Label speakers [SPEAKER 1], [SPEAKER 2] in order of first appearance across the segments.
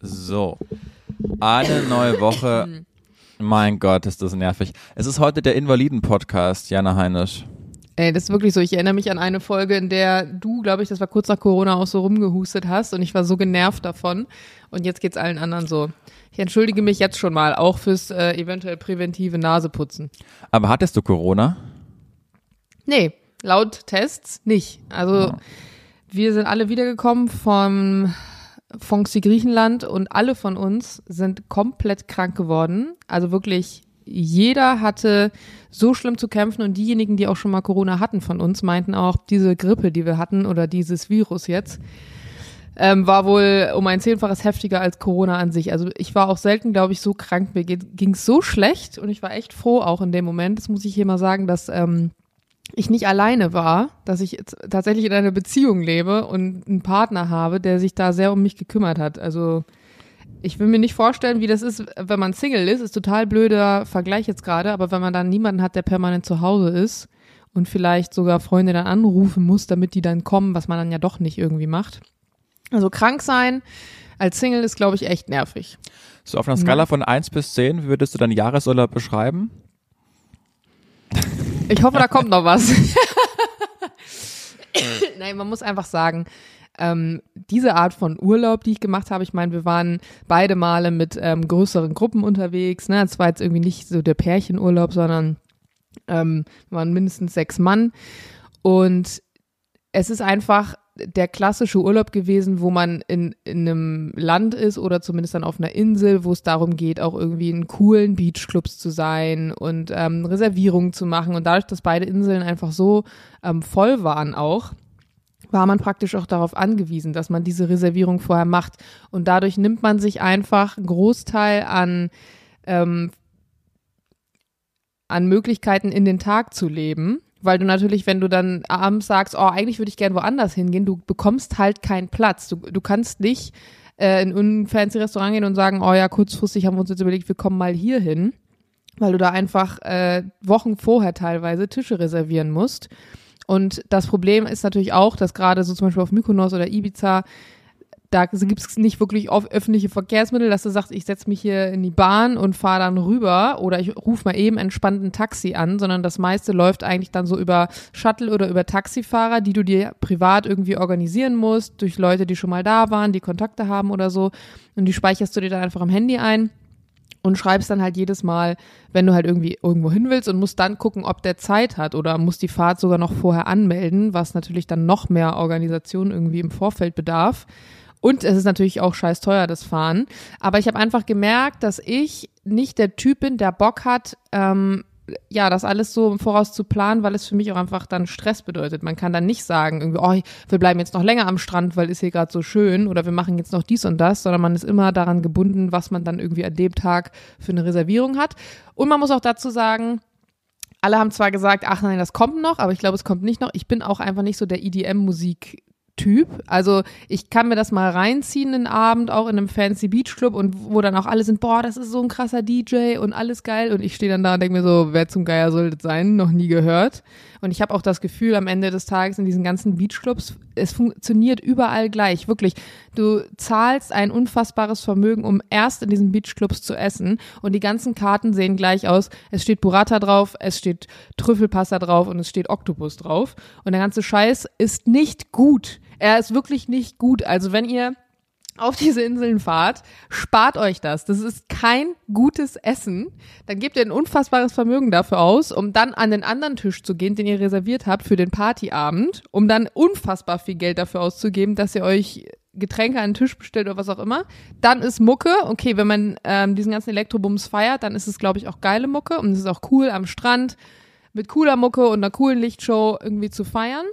[SPEAKER 1] So, eine neue Woche. Mein Gott, ist das nervig. Es ist heute der Invaliden-Podcast, Jana Heinisch.
[SPEAKER 2] Ey, das ist wirklich so. Ich erinnere mich an eine Folge, in der du, glaube ich, das war kurz nach Corona auch so rumgehustet hast und ich war so genervt davon. Und jetzt geht's allen anderen so. Ich entschuldige mich jetzt schon mal, auch fürs äh, eventuell präventive Naseputzen.
[SPEAKER 1] Aber hattest du Corona?
[SPEAKER 2] Nee, laut Tests nicht. Also wir sind alle wiedergekommen vom Fonksi Griechenland und alle von uns sind komplett krank geworden. Also wirklich jeder hatte so schlimm zu kämpfen und diejenigen, die auch schon mal Corona hatten von uns, meinten auch, diese Grippe, die wir hatten oder dieses Virus jetzt, ähm, war wohl um ein Zehnfaches heftiger als Corona an sich. Also ich war auch selten, glaube ich, so krank. Mir ging es so schlecht und ich war echt froh auch in dem Moment. Das muss ich hier mal sagen, dass ähm, ich nicht alleine war, dass ich jetzt tatsächlich in einer Beziehung lebe und einen Partner habe, der sich da sehr um mich gekümmert hat. Also ich will mir nicht vorstellen, wie das ist, wenn man Single ist. Ist total blöder Vergleich jetzt gerade, aber wenn man dann niemanden hat, der permanent zu Hause ist und vielleicht sogar Freunde dann anrufen muss, damit die dann kommen, was man dann ja doch nicht irgendwie macht. Also krank sein als Single ist, glaube ich, echt nervig.
[SPEAKER 1] So auf einer Skala von 1 bis 10, wie würdest du deinen Jahresurlaub beschreiben?
[SPEAKER 2] Ich hoffe, da kommt noch was. Nein, man muss einfach sagen, ähm, diese Art von Urlaub, die ich gemacht habe, ich meine, wir waren beide Male mit ähm, größeren Gruppen unterwegs. Ne? Es war jetzt irgendwie nicht so der Pärchenurlaub, sondern ähm, waren mindestens sechs Mann. Und es ist einfach der klassische Urlaub gewesen, wo man in, in einem Land ist oder zumindest dann auf einer Insel, wo es darum geht, auch irgendwie in coolen Beachclubs zu sein und ähm, Reservierungen zu machen. Und dadurch, dass beide Inseln einfach so ähm, voll waren auch, war man praktisch auch darauf angewiesen, dass man diese Reservierung vorher macht. Und dadurch nimmt man sich einfach einen Großteil an, ähm, an Möglichkeiten in den Tag zu leben weil du natürlich, wenn du dann abends sagst, oh, eigentlich würde ich gern woanders hingehen, du bekommst halt keinen Platz. Du, du kannst nicht äh, in ein fancy Restaurant gehen und sagen, oh ja, kurzfristig haben wir uns jetzt überlegt, wir kommen mal hier hin, weil du da einfach äh, Wochen vorher teilweise Tische reservieren musst. Und das Problem ist natürlich auch, dass gerade so zum Beispiel auf Mykonos oder Ibiza da gibt es nicht wirklich öffentliche Verkehrsmittel, dass du sagst, ich setze mich hier in die Bahn und fahre dann rüber oder ich rufe mal eben entspannt ein Taxi an, sondern das meiste läuft eigentlich dann so über Shuttle oder über Taxifahrer, die du dir privat irgendwie organisieren musst, durch Leute, die schon mal da waren, die Kontakte haben oder so. Und die speicherst du dir dann einfach am Handy ein und schreibst dann halt jedes Mal, wenn du halt irgendwie irgendwo hin willst und musst dann gucken, ob der Zeit hat oder musst die Fahrt sogar noch vorher anmelden, was natürlich dann noch mehr Organisation irgendwie im Vorfeld bedarf. Und es ist natürlich auch scheiß teuer, das Fahren. Aber ich habe einfach gemerkt, dass ich nicht der Typ bin, der Bock hat, ähm, ja, das alles so im Voraus zu planen, weil es für mich auch einfach dann Stress bedeutet. Man kann dann nicht sagen, irgendwie, oh, wir bleiben jetzt noch länger am Strand, weil ist hier gerade so schön oder wir machen jetzt noch dies und das, sondern man ist immer daran gebunden, was man dann irgendwie an dem Tag für eine Reservierung hat. Und man muss auch dazu sagen, alle haben zwar gesagt, ach nein, das kommt noch, aber ich glaube, es kommt nicht noch. Ich bin auch einfach nicht so der EDM-Musik Typ. Also ich kann mir das mal reinziehen den Abend, auch in einem fancy Beachclub und wo dann auch alle sind, boah, das ist so ein krasser DJ und alles geil. Und ich stehe dann da und denke mir so, wer zum Geier soll das sein? Noch nie gehört. Und ich habe auch das Gefühl, am Ende des Tages in diesen ganzen Beachclubs, es funktioniert überall gleich. Wirklich. Du zahlst ein unfassbares Vermögen, um erst in diesen Beachclubs zu essen. Und die ganzen Karten sehen gleich aus. Es steht Burrata drauf, es steht Trüffelpasta drauf und es steht Oktopus drauf. Und der ganze Scheiß ist nicht gut. Er ist wirklich nicht gut. Also wenn ihr auf diese Inseln fahrt, spart euch das. Das ist kein gutes Essen. Dann gebt ihr ein unfassbares Vermögen dafür aus, um dann an den anderen Tisch zu gehen, den ihr reserviert habt für den Partyabend, um dann unfassbar viel Geld dafür auszugeben, dass ihr euch Getränke an den Tisch bestellt oder was auch immer. Dann ist Mucke, okay, wenn man ähm, diesen ganzen Elektrobums feiert, dann ist es, glaube ich, auch geile Mucke und es ist auch cool am Strand mit cooler Mucke und einer coolen Lichtshow irgendwie zu feiern.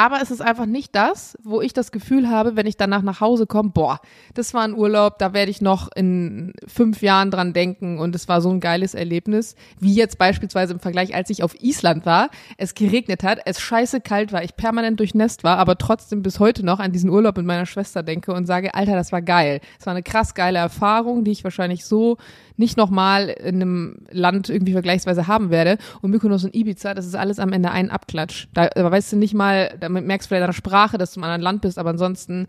[SPEAKER 2] Aber es ist einfach nicht das, wo ich das Gefühl habe, wenn ich danach nach Hause komme, boah, das war ein Urlaub, da werde ich noch in fünf Jahren dran denken und es war so ein geiles Erlebnis, wie jetzt beispielsweise im Vergleich, als ich auf Island war, es geregnet hat, es scheiße kalt war, ich permanent durchnässt war, aber trotzdem bis heute noch an diesen Urlaub mit meiner Schwester denke und sage, Alter, das war geil. Es war eine krass geile Erfahrung, die ich wahrscheinlich so nicht nochmal in einem Land irgendwie vergleichsweise haben werde. Und Mykonos und Ibiza, das ist alles am Ende ein Abklatsch. Da, da weißt du nicht mal, da merkst vielleicht der Sprache, dass du einem anderen Land bist, aber ansonsten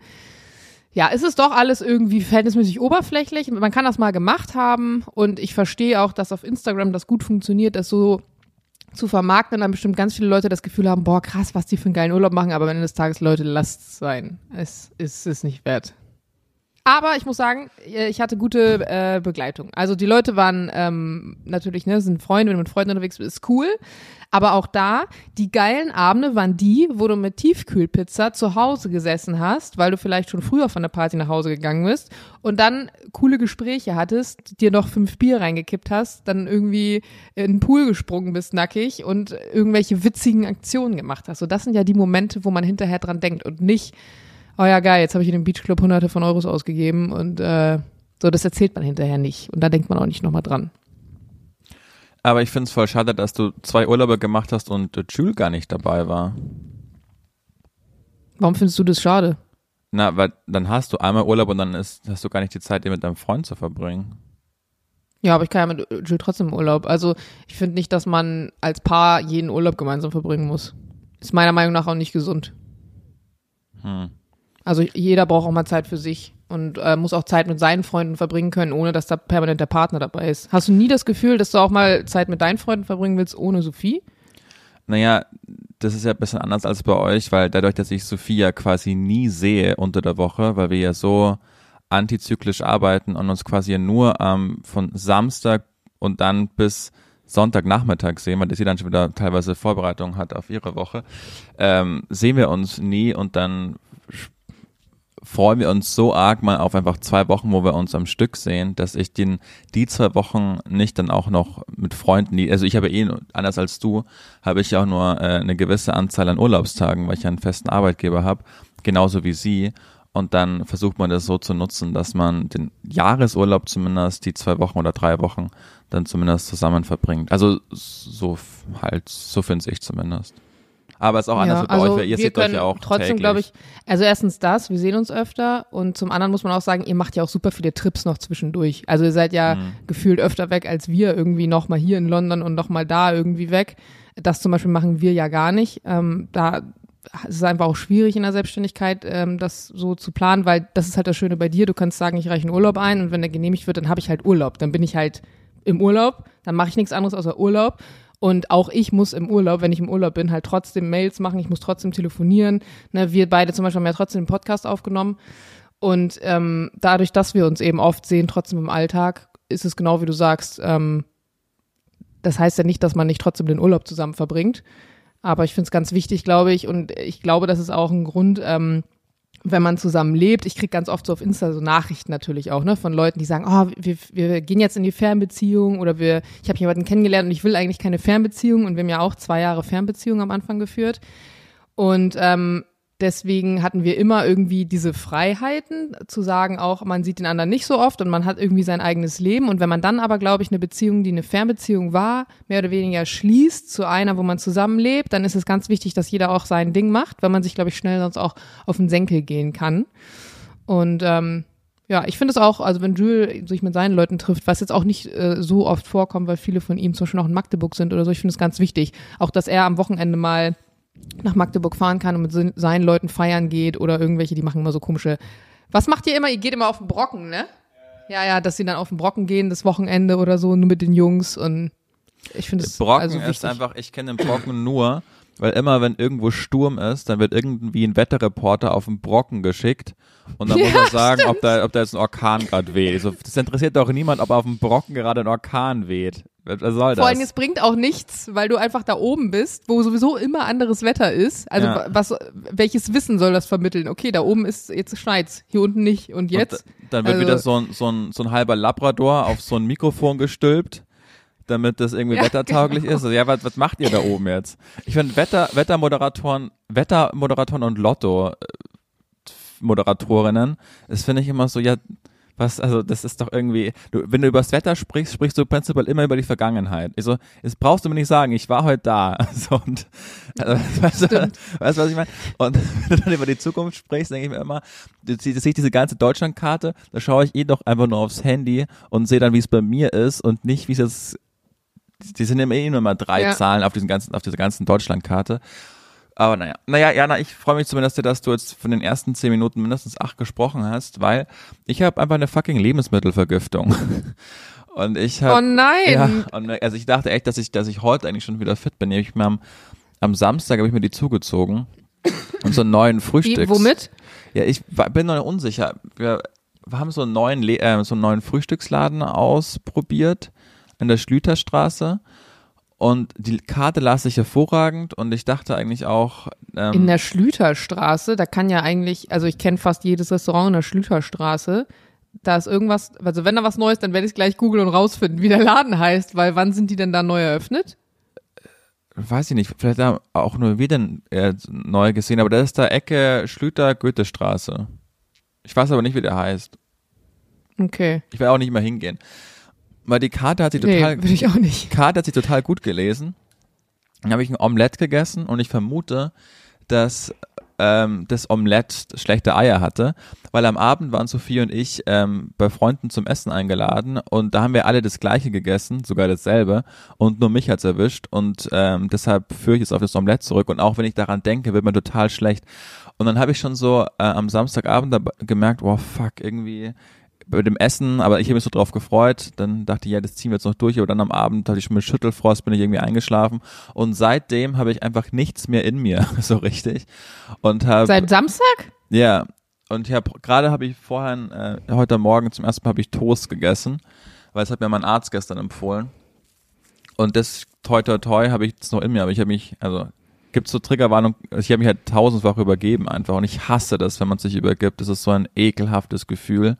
[SPEAKER 2] ja, es ist doch alles irgendwie verhältnismäßig oberflächlich. Man kann das mal gemacht haben und ich verstehe auch, dass auf Instagram das gut funktioniert, das so zu vermarkten und dann bestimmt ganz viele Leute das Gefühl haben, boah, krass, was die für einen geilen Urlaub machen, aber am Ende des Tages, Leute, lasst es sein. Es ist es nicht wert. Aber ich muss sagen, äh, ich hatte gute äh, Begleitung. Also die Leute waren ähm, natürlich, ne, sind Freunde, wenn du mit Freunden unterwegs bist, ist cool. Aber auch da, die geilen Abende waren die, wo du mit Tiefkühlpizza zu Hause gesessen hast, weil du vielleicht schon früher von der Party nach Hause gegangen bist und dann coole Gespräche hattest, dir noch fünf Bier reingekippt hast, dann irgendwie in den Pool gesprungen bist nackig und irgendwelche witzigen Aktionen gemacht hast. So, das sind ja die Momente, wo man hinterher dran denkt und nicht oh ja geil, jetzt habe ich in dem Beachclub hunderte von Euros ausgegeben und äh, so, das erzählt man hinterher nicht. Und da denkt man auch nicht nochmal dran.
[SPEAKER 1] Aber ich finde es voll schade, dass du zwei Urlaube gemacht hast und äh, Jules gar nicht dabei war.
[SPEAKER 2] Warum findest du das schade?
[SPEAKER 1] Na, weil dann hast du einmal Urlaub und dann ist, hast du gar nicht die Zeit, den mit deinem Freund zu verbringen.
[SPEAKER 2] Ja, aber ich kann ja mit Jules trotzdem Urlaub. Also ich finde nicht, dass man als Paar jeden Urlaub gemeinsam verbringen muss. Ist meiner Meinung nach auch nicht gesund. Hm. Also jeder braucht auch mal Zeit für sich und äh, muss auch Zeit mit seinen Freunden verbringen können, ohne dass da permanent der Partner dabei ist. Hast du nie das Gefühl, dass du auch mal Zeit mit deinen Freunden verbringen willst, ohne Sophie?
[SPEAKER 1] Naja, das ist ja ein bisschen anders als bei euch, weil dadurch, dass ich Sophie ja quasi nie sehe unter der Woche, weil wir ja so antizyklisch arbeiten und uns quasi nur ähm, von Samstag und dann bis Sonntagnachmittag sehen, weil sie dann schon wieder teilweise Vorbereitung hat auf ihre Woche, ähm, sehen wir uns nie und dann freuen wir uns so arg mal auf einfach zwei Wochen, wo wir uns am Stück sehen, dass ich den, die zwei Wochen nicht dann auch noch mit Freunden, die, also ich habe eh, anders als du, habe ich ja auch nur äh, eine gewisse Anzahl an Urlaubstagen, weil ich einen festen Arbeitgeber habe, genauso wie sie. Und dann versucht man das so zu nutzen, dass man den Jahresurlaub zumindest die zwei Wochen oder drei Wochen dann zumindest zusammen verbringt. Also so halt, so finde ich zumindest. Aber es ist auch anders ja, bei also euch, weil ihr seht euch ja auch
[SPEAKER 2] Trotzdem glaube ich, also erstens das, wir sehen uns öfter und zum anderen muss man auch sagen, ihr macht ja auch super viele Trips noch zwischendurch. Also ihr seid ja mhm. gefühlt öfter weg als wir irgendwie noch mal hier in London und noch mal da irgendwie weg. Das zum Beispiel machen wir ja gar nicht. Ähm, da es ist einfach auch schwierig in der Selbstständigkeit, ähm, das so zu planen, weil das ist halt das Schöne bei dir. Du kannst sagen, ich reiche einen Urlaub ein und wenn der genehmigt wird, dann habe ich halt Urlaub. Dann bin ich halt im Urlaub, dann mache ich nichts anderes außer Urlaub und auch ich muss im Urlaub, wenn ich im Urlaub bin, halt trotzdem Mails machen, ich muss trotzdem telefonieren. Ne, wir beide zum Beispiel haben ja trotzdem einen Podcast aufgenommen. Und ähm, dadurch, dass wir uns eben oft sehen, trotzdem im Alltag, ist es genau wie du sagst, ähm, das heißt ja nicht, dass man nicht trotzdem den Urlaub zusammen verbringt. Aber ich finde es ganz wichtig, glaube ich. Und ich glaube, das ist auch ein Grund, ähm, wenn man zusammen lebt, ich kriege ganz oft so auf Insta so Nachrichten natürlich auch, ne, von Leuten, die sagen, oh, wir, wir gehen jetzt in die Fernbeziehung oder wir, ich habe jemanden kennengelernt und ich will eigentlich keine Fernbeziehung und wir haben ja auch zwei Jahre Fernbeziehung am Anfang geführt. Und ähm, Deswegen hatten wir immer irgendwie diese Freiheiten zu sagen auch, man sieht den anderen nicht so oft und man hat irgendwie sein eigenes Leben. Und wenn man dann aber, glaube ich, eine Beziehung, die eine Fernbeziehung war, mehr oder weniger schließt zu einer, wo man zusammenlebt, dann ist es ganz wichtig, dass jeder auch sein Ding macht, weil man sich, glaube ich, schnell sonst auch auf den Senkel gehen kann. Und ähm, ja, ich finde es auch, also wenn Jules sich mit seinen Leuten trifft, was jetzt auch nicht äh, so oft vorkommt, weil viele von ihm zum Beispiel auch in Magdeburg sind oder so, ich finde es ganz wichtig. Auch, dass er am Wochenende mal nach Magdeburg fahren kann und mit seinen Leuten feiern geht oder irgendwelche, die machen immer so komische. Was macht ihr immer? Ihr geht immer auf den Brocken, ne? Ja, ja, dass sie dann auf den Brocken gehen, das Wochenende oder so, nur mit den Jungs und ich finde es
[SPEAKER 1] Brocken
[SPEAKER 2] also
[SPEAKER 1] ist einfach, ich kenne den Brocken nur, weil immer wenn irgendwo Sturm ist, dann wird irgendwie ein Wetterreporter auf den Brocken geschickt und dann ja, muss er sagen, ob da, ob da jetzt ein Orkan gerade weht. Also, das interessiert doch niemand, ob auf dem Brocken gerade ein Orkan weht. Was soll das?
[SPEAKER 2] Vor allem, es bringt auch nichts, weil du einfach da oben bist, wo sowieso immer anderes Wetter ist. Also ja. was, welches Wissen soll das vermitteln? Okay, da oben ist, jetzt schneit's, hier unten nicht. Und jetzt? Und
[SPEAKER 1] dann wird also, wieder so ein, so, ein, so ein halber Labrador auf so ein Mikrofon gestülpt damit das irgendwie ja, wettertauglich genau. ist. Also, ja, was, was macht ihr da oben jetzt? Ich finde Wetter, Wettermoderatoren, Wettermoderatoren und Lotto äh, Moderatorinnen, das finde ich immer so, ja, was, also das ist doch irgendwie, du, wenn du über das Wetter sprichst, sprichst du prinzipiell immer über die Vergangenheit. Also, jetzt brauchst du mir nicht sagen, ich war heute da. So, und, also, weißt, du, weißt du, was ich meine? Und wenn du dann über die Zukunft sprichst, denke ich mir immer, du siehst diese ganze Deutschlandkarte, da schaue ich eh doch einfach nur aufs Handy und sehe dann, wie es bei mir ist und nicht, wie es jetzt, die sind immer eh nur mal drei ja. Zahlen auf diesen ganzen, auf dieser ganzen Deutschlandkarte. Aber naja, naja, Jana, ich freue mich zumindest, dass du jetzt von den ersten zehn Minuten mindestens acht gesprochen hast, weil ich habe einfach eine fucking Lebensmittelvergiftung. Und ich habe.
[SPEAKER 2] Oh nein!
[SPEAKER 1] Ja, und, also ich dachte echt, dass ich, dass ich heute eigentlich schon wieder fit bin. Ich mir am, am Samstag habe ich mir die zugezogen und so einen neuen Frühstücks.
[SPEAKER 2] Wie, womit?
[SPEAKER 1] Ja, ich bin noch unsicher. Wir, wir haben so einen neuen, Le äh, so einen neuen Frühstücksladen ausprobiert in der Schlüterstraße. Und die Karte las sich hervorragend und ich dachte eigentlich auch. Ähm,
[SPEAKER 2] in der Schlüterstraße, da kann ja eigentlich, also ich kenne fast jedes Restaurant in der Schlüterstraße. Da ist irgendwas, also wenn da was Neues, dann werde ich gleich googeln und rausfinden, wie der Laden heißt, weil wann sind die denn da neu eröffnet?
[SPEAKER 1] weiß ich nicht, vielleicht haben auch nur wir den äh, neu gesehen, aber das ist da Ecke Schlüter-Goethestraße. Ich weiß aber nicht, wie der heißt.
[SPEAKER 2] Okay.
[SPEAKER 1] Ich will auch nicht mehr hingehen. Weil die Karte hat sie total,
[SPEAKER 2] nee, ich auch nicht.
[SPEAKER 1] Karte hat sie total gut gelesen. Dann habe ich ein Omelette gegessen und ich vermute, dass ähm, das Omelette schlechte Eier hatte, weil am Abend waren Sophie und ich ähm, bei Freunden zum Essen eingeladen und da haben wir alle das gleiche gegessen, sogar dasselbe und nur mich hat's erwischt und ähm, deshalb führe ich jetzt auf das Omelette zurück und auch wenn ich daran denke, wird mir total schlecht. Und dann habe ich schon so äh, am Samstagabend gemerkt, oh fuck, irgendwie bei dem Essen, aber ich habe mich so drauf gefreut. Dann dachte ich, ja, das ziehen wir jetzt noch durch. Aber dann am Abend hatte ich schon mit Schüttelfrost, bin ich irgendwie eingeschlafen. Und seitdem habe ich einfach nichts mehr in mir, so richtig. Und hab,
[SPEAKER 2] Seit Samstag?
[SPEAKER 1] Ja. Und ich habe gerade habe ich vorhin, äh, heute Morgen zum ersten Mal habe ich Toast gegessen, weil es hat mir mein Arzt gestern empfohlen. Und das toi toi toi habe ich jetzt noch in mir, aber ich habe mich, also gibt es so Triggerwarnung, ich habe mich halt tausendfach übergeben einfach und ich hasse das, wenn man sich übergibt. Das ist so ein ekelhaftes Gefühl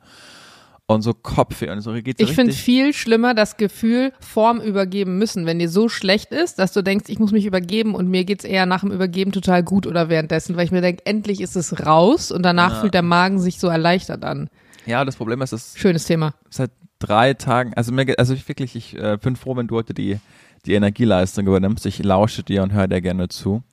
[SPEAKER 1] und so Kopfweh und so geht's
[SPEAKER 2] Ich finde viel schlimmer das Gefühl Form übergeben müssen, wenn dir so schlecht ist, dass du denkst, ich muss mich übergeben und mir geht's eher nach dem Übergeben total gut oder währenddessen, weil ich mir denke, endlich ist es raus und danach ja. fühlt der Magen sich so erleichtert an.
[SPEAKER 1] Ja, das Problem ist, es
[SPEAKER 2] schönes Thema.
[SPEAKER 1] Seit drei Tagen, also mir, also ich wirklich, ich äh, bin froh, wenn du heute die die Energieleistung übernimmst. Ich lausche dir und höre dir gerne zu.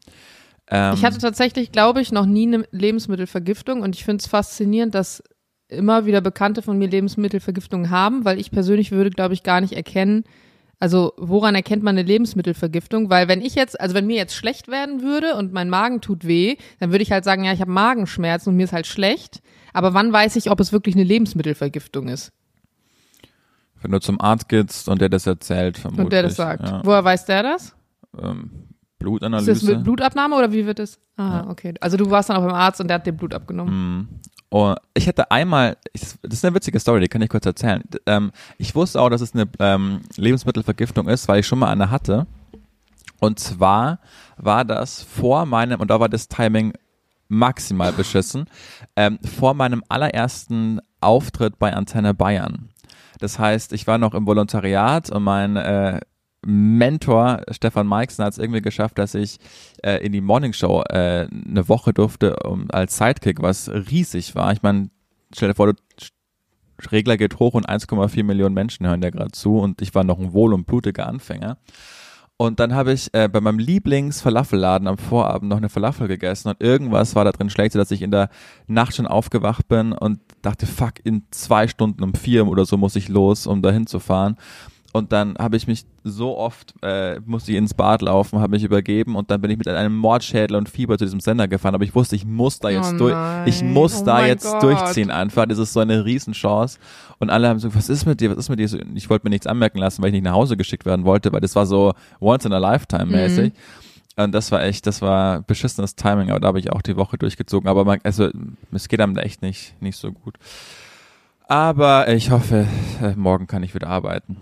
[SPEAKER 2] Ähm, ich hatte tatsächlich, glaube ich, noch nie eine Lebensmittelvergiftung und ich finde es faszinierend, dass immer wieder Bekannte von mir Lebensmittelvergiftungen haben, weil ich persönlich würde, glaube ich, gar nicht erkennen, also woran erkennt man eine Lebensmittelvergiftung? Weil wenn ich jetzt, also wenn mir jetzt schlecht werden würde und mein Magen tut weh, dann würde ich halt sagen, ja, ich habe Magenschmerzen und mir ist halt schlecht. Aber wann weiß ich, ob es wirklich eine Lebensmittelvergiftung ist?
[SPEAKER 1] Wenn du zum Arzt gehst und der das erzählt, vermutlich.
[SPEAKER 2] Und der das sagt. Ja. Woher weiß der das?
[SPEAKER 1] Ähm, Blutanalyse.
[SPEAKER 2] Ist das mit Blutabnahme oder wie wird das? Ah, ja. okay. Also du warst dann auch beim Arzt und der hat dir Blut abgenommen.
[SPEAKER 1] Mhm. Und ich hatte einmal, das ist eine witzige Story, die kann ich kurz erzählen. Ähm, ich wusste auch, dass es eine ähm, Lebensmittelvergiftung ist, weil ich schon mal eine hatte. Und zwar war das vor meinem, und da war das Timing maximal beschissen, ähm, vor meinem allerersten Auftritt bei Antenne Bayern. Das heißt, ich war noch im Volontariat und mein äh, Mentor Stefan Meixner hat es irgendwie geschafft, dass ich äh, in die Morning Show äh, eine Woche durfte um, als Sidekick, was riesig war. Ich meine, stell dir vor, du Regler geht hoch und 1,4 Millionen Menschen hören dir gerade zu und ich war noch ein wohl und blutiger Anfänger. Und dann habe ich äh, bei meinem Lieblings-Falafelladen am Vorabend noch eine Falafel gegessen und irgendwas war da drin schlecht, dass ich in der Nacht schon aufgewacht bin und dachte, fuck, in zwei Stunden um vier oder so muss ich los, um dahin zu fahren. Und dann habe ich mich so oft, äh, musste ich ins Bad laufen, habe mich übergeben und dann bin ich mit einem Mordschädel und Fieber zu diesem Sender gefahren. Aber ich wusste, ich muss da jetzt oh durch, ich muss oh da jetzt Gott. durchziehen einfach. Das ist so eine Riesenchance. Und alle haben so, was ist mit dir, was ist mit dir? Ich wollte mir nichts anmerken lassen, weil ich nicht nach Hause geschickt werden wollte, weil das war so once in a lifetime mäßig. Mhm. Und das war echt, das war beschissenes Timing, aber da habe ich auch die Woche durchgezogen. Aber man, also, es geht einem echt nicht, nicht so gut. Aber ich hoffe, äh, morgen kann ich wieder arbeiten.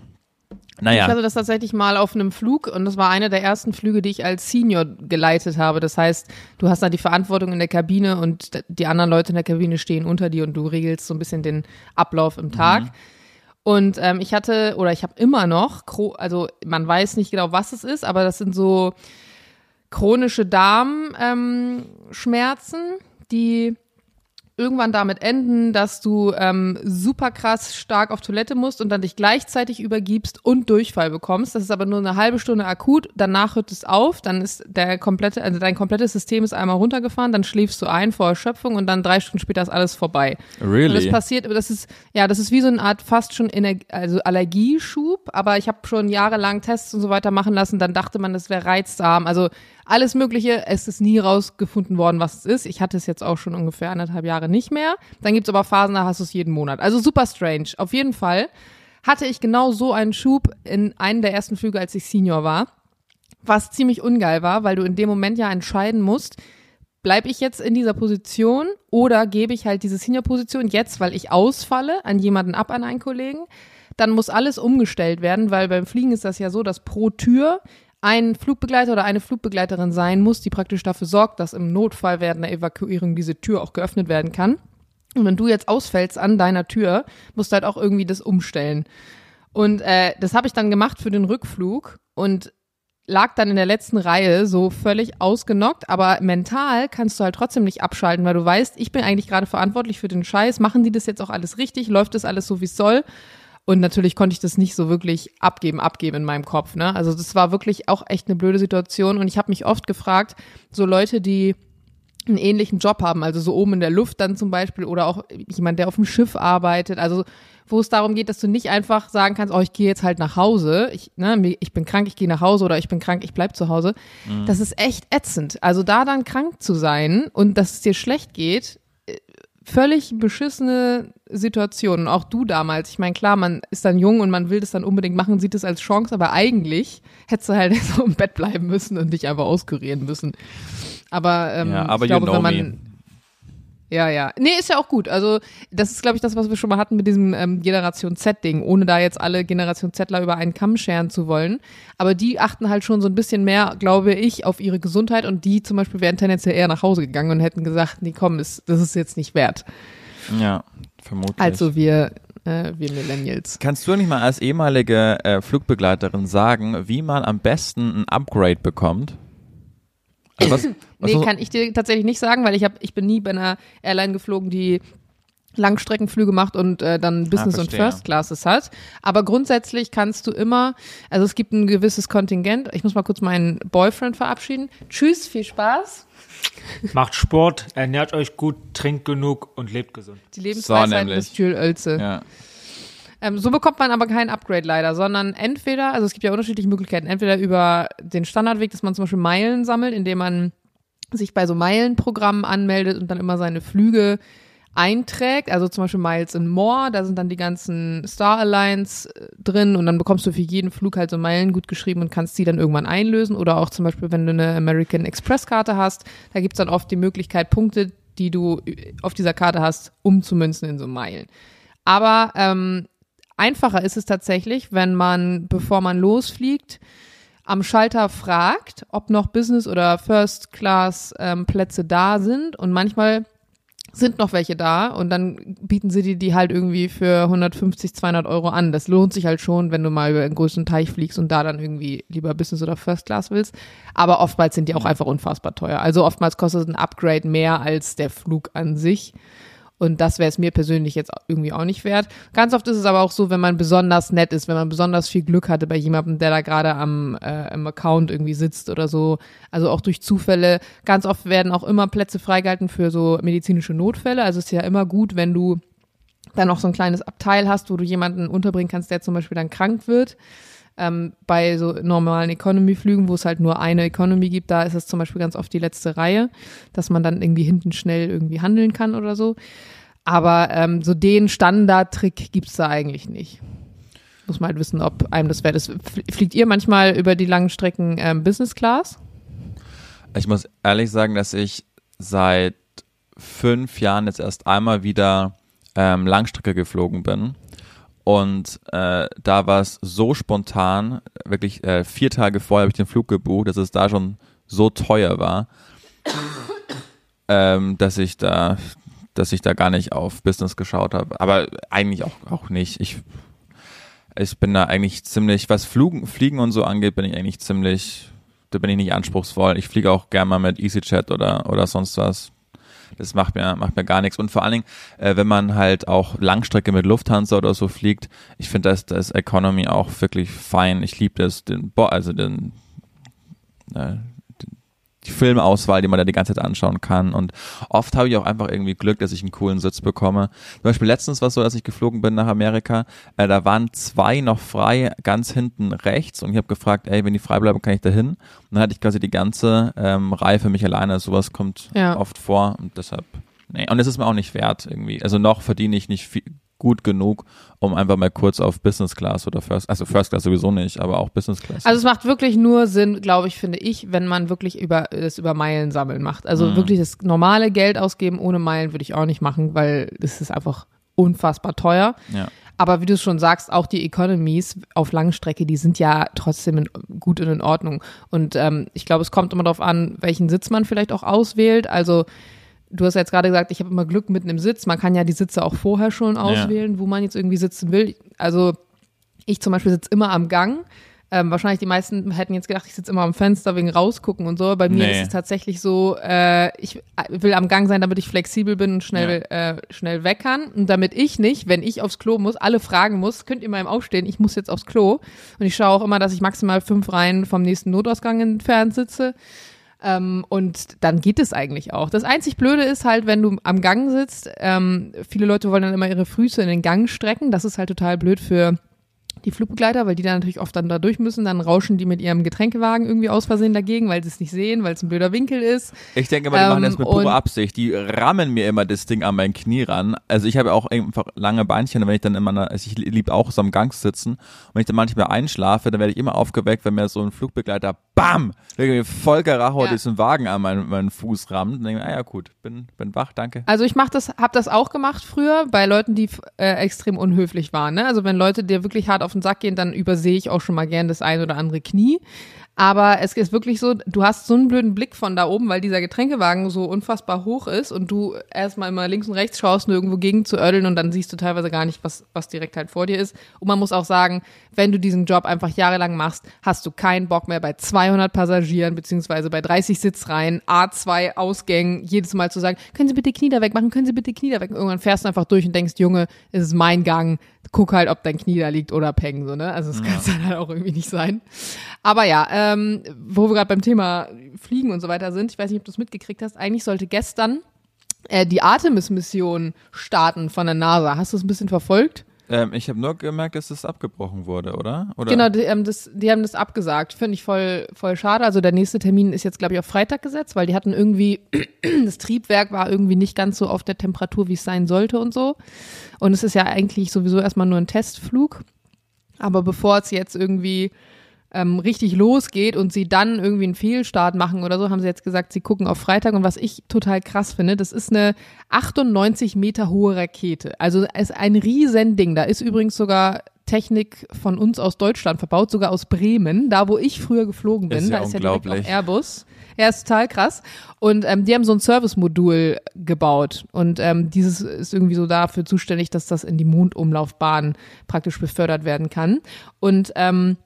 [SPEAKER 1] Naja.
[SPEAKER 2] Ich hatte das tatsächlich mal auf einem Flug und das war einer der ersten Flüge, die ich als Senior geleitet habe. Das heißt, du hast da die Verantwortung in der Kabine und die anderen Leute in der Kabine stehen unter dir und du regelst so ein bisschen den Ablauf im Tag. Mhm. Und ähm, ich hatte, oder ich habe immer noch, also man weiß nicht genau, was es ist, aber das sind so chronische Darmschmerzen, ähm, die irgendwann damit enden, dass du ähm, super krass stark auf Toilette musst und dann dich gleichzeitig übergibst und Durchfall bekommst. Das ist aber nur eine halbe Stunde akut. Danach hört es auf. Dann ist der komplette, also dein komplettes System ist einmal runtergefahren. Dann schläfst du ein vor Erschöpfung und dann drei Stunden später ist alles vorbei.
[SPEAKER 1] Really?
[SPEAKER 2] Und das passiert, aber das ist ja, das ist wie so eine Art fast schon Ener also Allergieschub. Aber ich habe schon jahrelang Tests und so weiter machen lassen. Dann dachte man, das wäre reizdarm. Also alles Mögliche. Es ist nie rausgefunden worden, was es ist. Ich hatte es jetzt auch schon ungefähr anderthalb Jahre nicht mehr. Dann gibt's aber Phasen, da hast du es jeden Monat. Also super strange. Auf jeden Fall hatte ich genau so einen Schub in einem der ersten Flüge, als ich Senior war. Was ziemlich ungeil war, weil du in dem Moment ja entscheiden musst, bleibe ich jetzt in dieser Position oder gebe ich halt diese Senior-Position jetzt, weil ich ausfalle, an jemanden ab, an einen Kollegen. Dann muss alles umgestellt werden, weil beim Fliegen ist das ja so, dass pro Tür ein Flugbegleiter oder eine Flugbegleiterin sein muss, die praktisch dafür sorgt, dass im Notfall während der Evakuierung diese Tür auch geöffnet werden kann. Und wenn du jetzt ausfällst an deiner Tür, musst du halt auch irgendwie das umstellen. Und äh, das habe ich dann gemacht für den Rückflug und lag dann in der letzten Reihe so völlig ausgenockt, aber mental kannst du halt trotzdem nicht abschalten, weil du weißt, ich bin eigentlich gerade verantwortlich für den Scheiß, machen die das jetzt auch alles richtig, läuft das alles so, wie es soll und natürlich konnte ich das nicht so wirklich abgeben, abgeben in meinem Kopf. Ne? Also das war wirklich auch echt eine blöde Situation. Und ich habe mich oft gefragt, so Leute, die einen ähnlichen Job haben, also so oben in der Luft dann zum Beispiel oder auch jemand, der auf dem Schiff arbeitet, also wo es darum geht, dass du nicht einfach sagen kannst, oh, ich gehe jetzt halt nach Hause, ich, ne, ich bin krank, ich gehe nach Hause oder ich bin krank, ich bleib zu Hause. Mhm. Das ist echt ätzend. Also da dann krank zu sein und dass es dir schlecht geht, völlig beschissene Situation. Auch du damals. Ich meine, klar, man ist dann jung und man will das dann unbedingt machen, sieht es als Chance, aber eigentlich hättest du halt so im Bett bleiben müssen und dich einfach auskurieren müssen. Aber, ähm,
[SPEAKER 1] ja, aber
[SPEAKER 2] ich glaube, wenn man.
[SPEAKER 1] me.
[SPEAKER 2] Ja, ja. Nee, ist ja auch gut. Also, das ist, glaube ich, das, was wir schon mal hatten mit diesem ähm, Generation Z-Ding, ohne da jetzt alle Generation Zler über einen Kamm scheren zu wollen. Aber die achten halt schon so ein bisschen mehr, glaube ich, auf ihre Gesundheit und die zum Beispiel wären tendenziell eher nach Hause gegangen und hätten gesagt, nee, komm, das, das ist jetzt nicht wert.
[SPEAKER 1] Ja, vermutlich.
[SPEAKER 2] Also wir, äh, wir Millennials.
[SPEAKER 1] Kannst du nicht mal als ehemalige äh, Flugbegleiterin sagen, wie man am besten ein Upgrade bekommt? Also was, was
[SPEAKER 2] nee, kann ich dir tatsächlich nicht sagen, weil ich hab, ich bin nie bei einer Airline geflogen, die Langstreckenflüge macht und äh, dann Business und
[SPEAKER 1] verstehe.
[SPEAKER 2] First Classes hat. Aber grundsätzlich kannst du immer, also es gibt ein gewisses Kontingent. Ich muss mal kurz meinen Boyfriend verabschieden. Tschüss, viel Spaß.
[SPEAKER 3] Macht Sport, ernährt euch gut, trinkt genug und lebt gesund.
[SPEAKER 2] Die Lebensweisheit
[SPEAKER 1] nämlich.
[SPEAKER 2] des Jules Oelze.
[SPEAKER 1] ja.
[SPEAKER 2] Ähm, so bekommt man aber kein Upgrade leider, sondern entweder, also es gibt ja unterschiedliche Möglichkeiten, entweder über den Standardweg, dass man zum Beispiel Meilen sammelt, indem man sich bei so Meilenprogrammen anmeldet und dann immer seine Flüge einträgt, also zum Beispiel Miles and More, da sind dann die ganzen Star Alliance äh, drin und dann bekommst du für jeden Flug halt so Meilen gut geschrieben und kannst die dann irgendwann einlösen oder auch zum Beispiel, wenn du eine American Express Karte hast, da gibt's dann oft die Möglichkeit, Punkte, die du auf dieser Karte hast, umzumünzen in so Meilen. Aber ähm, einfacher ist es tatsächlich, wenn man, bevor man losfliegt, am Schalter fragt, ob noch Business- oder First-Class-Plätze ähm, da sind. Und manchmal sind noch welche da und dann bieten sie dir die halt irgendwie für 150, 200 Euro an. Das lohnt sich halt schon, wenn du mal über einen größeren Teich fliegst und da dann irgendwie lieber Business oder First Class willst. Aber oftmals sind die auch einfach unfassbar teuer. Also oftmals kostet ein Upgrade mehr als der Flug an sich. Und das wäre es mir persönlich jetzt irgendwie auch nicht wert. Ganz oft ist es aber auch so, wenn man besonders nett ist, wenn man besonders viel Glück hatte bei jemandem, der da gerade am äh, im Account irgendwie sitzt oder so. Also auch durch Zufälle. Ganz oft werden auch immer Plätze freigehalten für so medizinische Notfälle. Also es ist ja immer gut, wenn du dann noch so ein kleines Abteil hast, wo du jemanden unterbringen kannst, der zum Beispiel dann krank wird. Ähm, bei so normalen Economy-Flügen, wo es halt nur eine Economy gibt, da ist es zum Beispiel ganz oft die letzte Reihe, dass man dann irgendwie hinten schnell irgendwie handeln kann oder so. Aber ähm, so den Standard-Trick gibt's da eigentlich nicht. Muss man halt wissen, ob einem das wert ist. Fl- Fliegt ihr manchmal über die langen Strecken ähm, Business Class?
[SPEAKER 1] Ich muss ehrlich sagen, dass ich seit fünf Jahren jetzt erst einmal wieder ähm, Langstrecke geflogen bin. Und äh, da war es so spontan, wirklich äh, vier Tage vorher habe ich den Flug gebucht, dass es da schon so teuer war, ähm, dass ich da, dass ich da gar nicht auf Business geschaut habe. Aber eigentlich auch, auch nicht. Ich, ich bin da eigentlich ziemlich, was Flugen, Fliegen und so angeht, bin ich eigentlich ziemlich, da bin ich nicht anspruchsvoll. Ich fliege auch gerne mal mit EasyJet oder, oder sonst was. Das macht mir, macht mir gar nichts. Und vor allen Dingen, äh, wenn man halt auch Langstrecke mit Lufthansa oder so fliegt, ich finde, das, das Economy auch wirklich fein. Ich liebe das, den, Bo also den, äh, die Filmauswahl, die man da die ganze Zeit anschauen kann. Und oft habe ich auch einfach irgendwie Glück, dass ich einen coolen Sitz bekomme. Zum Beispiel letztens war es so, dass ich geflogen bin nach Amerika. Äh, da waren zwei noch frei, ganz hinten rechts. Und ich habe gefragt, ey, wenn die frei bleiben, kann ich da hin? Und dann hatte ich quasi die ganze ähm, Reihe für mich alleine. Sowas kommt
[SPEAKER 2] Ja.
[SPEAKER 1] oft vor. Und deshalb, nee. Und es ist mir auch nicht wert irgendwie. Also noch verdiene ich nicht viel, gut genug, um einfach mal kurz auf Business Class oder First, also First Class sowieso nicht, aber auch Business Class.
[SPEAKER 2] Also es macht wirklich nur Sinn, glaube ich, finde ich, wenn man wirklich über das über Meilen sammeln macht. Also
[SPEAKER 1] Mhm.
[SPEAKER 2] wirklich das normale Geld ausgeben ohne Meilen würde ich auch nicht machen, weil das ist einfach unfassbar teuer.
[SPEAKER 1] ja.
[SPEAKER 2] Aber wie du schon sagst, auch die Economies auf Langstrecke, die sind ja trotzdem in, gut und in Ordnung. Und ähm, ich glaube, es kommt immer darauf an, welchen Sitz man vielleicht auch auswählt. Also du hast jetzt gerade gesagt, ich habe immer Glück mitten im Sitz. Man kann ja die Sitze auch vorher schon auswählen, wo man jetzt irgendwie sitzen will. Also ich zum Beispiel sitze immer am Gang. Ähm, wahrscheinlich die meisten hätten jetzt gedacht, ich sitze immer am Fenster wegen rausgucken und so. Bei mir
[SPEAKER 1] Nee.
[SPEAKER 2] ist es tatsächlich so, äh, ich will am Gang sein, damit ich flexibel bin und schnell, äh, schnell weg kann. Und damit ich nicht, wenn ich aufs Klo muss, alle fragen muss, könnt ihr mal im Aufstehen, ich muss jetzt aufs Klo. Und ich schaue auch immer, dass ich maximal fünf Reihen vom nächsten Notausgang entfernt sitze. Ähm, und dann geht es eigentlich auch. Das einzig Blöde ist halt, wenn du am Gang sitzt, ähm, viele Leute wollen dann immer ihre Füße in den Gang strecken. Das ist halt total blöd für die Flugbegleiter, weil die dann natürlich oft dann da durch müssen, dann rauschen die mit ihrem Getränkewagen irgendwie aus Versehen dagegen, weil sie es nicht sehen, weil es ein blöder Winkel ist.
[SPEAKER 1] Ich denke immer, die machen
[SPEAKER 2] Ähm,
[SPEAKER 1] das mit
[SPEAKER 2] und-
[SPEAKER 1] purer Absicht. Die rammen mir immer das Ding an mein Knie ran. Also ich habe ja auch einfach lange Beinchen, und wenn ich dann immer, also ich lieb auch so am Gang sitzen. Und wenn ich dann manchmal einschlafe, dann werde ich immer aufgeweckt, wenn mir so ein Flugbegleiter, bam, irgendwie voll Karacho
[SPEAKER 2] Ja.
[SPEAKER 1] diesen Wagen an meinen, meinen Fuß rammt. Und denke ah ja gut, bin, bin wach, danke.
[SPEAKER 2] Also ich mach das, habe das auch gemacht früher bei Leuten, die äh, extrem unhöflich waren. Ne? Also wenn Leute dir wirklich hart auf den Sack gehen, dann übersehe ich auch schon mal gern das ein oder andere Knie. Aber es ist wirklich so, du hast so einen blöden Blick von da oben, weil dieser Getränkewagen so unfassbar hoch ist und du erstmal immer links und rechts schaust, nur irgendwo gegen zu ödeln und dann siehst du teilweise gar nicht, was, was direkt halt vor dir ist. Und man muss auch sagen, wenn du diesen Job einfach jahrelang machst, hast du keinen Bock mehr bei 200 Passagieren beziehungsweise bei 30 Sitzreihen, A2 Ausgängen, jedes Mal zu sagen, können Sie bitte Knie da wegmachen, können Sie bitte Knie da weg. Irgendwann fährst du einfach durch und denkst, Junge, es ist mein Gang, guck halt, ob dein Knie da liegt oder peng, so, ne? Also das kann es dann halt auch irgendwie nicht sein. Aber ja, ähm, wo wir gerade beim Thema Fliegen und so weiter sind, ich weiß nicht, ob du es mitgekriegt hast, eigentlich sollte gestern äh, die Artemis-Mission starten von der NASA. Hast du es ein bisschen verfolgt?
[SPEAKER 1] Ähm, ich habe nur gemerkt, dass das abgebrochen wurde, oder? oder?
[SPEAKER 2] Genau, die, ähm, das, die haben das abgesagt. Finde ich voll, voll schade. Also der nächste Termin ist jetzt, glaube ich, auf Freitag gesetzt, weil die hatten irgendwie, das Triebwerk war irgendwie nicht ganz so auf der Temperatur, wie es sein sollte und so. Und es ist ja eigentlich sowieso erstmal nur ein Testflug. Aber bevor es jetzt irgendwie ähm, richtig losgeht und sie dann irgendwie einen Fehlstart machen oder so, haben sie jetzt gesagt, sie gucken auf Freitag. Und was ich total krass finde, das ist eine 98 Meter hohe Rakete. Also es ist ein riesen Ding. Da ist übrigens sogar Technik von uns aus Deutschland verbaut, sogar aus Bremen, da wo ich früher geflogen bin.
[SPEAKER 1] Ist ja
[SPEAKER 2] da ist ja direkt
[SPEAKER 1] unglaublich.
[SPEAKER 2] auch Airbus. Ja, ist total krass. Und ähm, die haben so ein Service-Modul gebaut. Und ähm, dieses ist irgendwie so dafür zuständig, dass das in die Mondumlaufbahn praktisch befördert werden kann. Und ähm,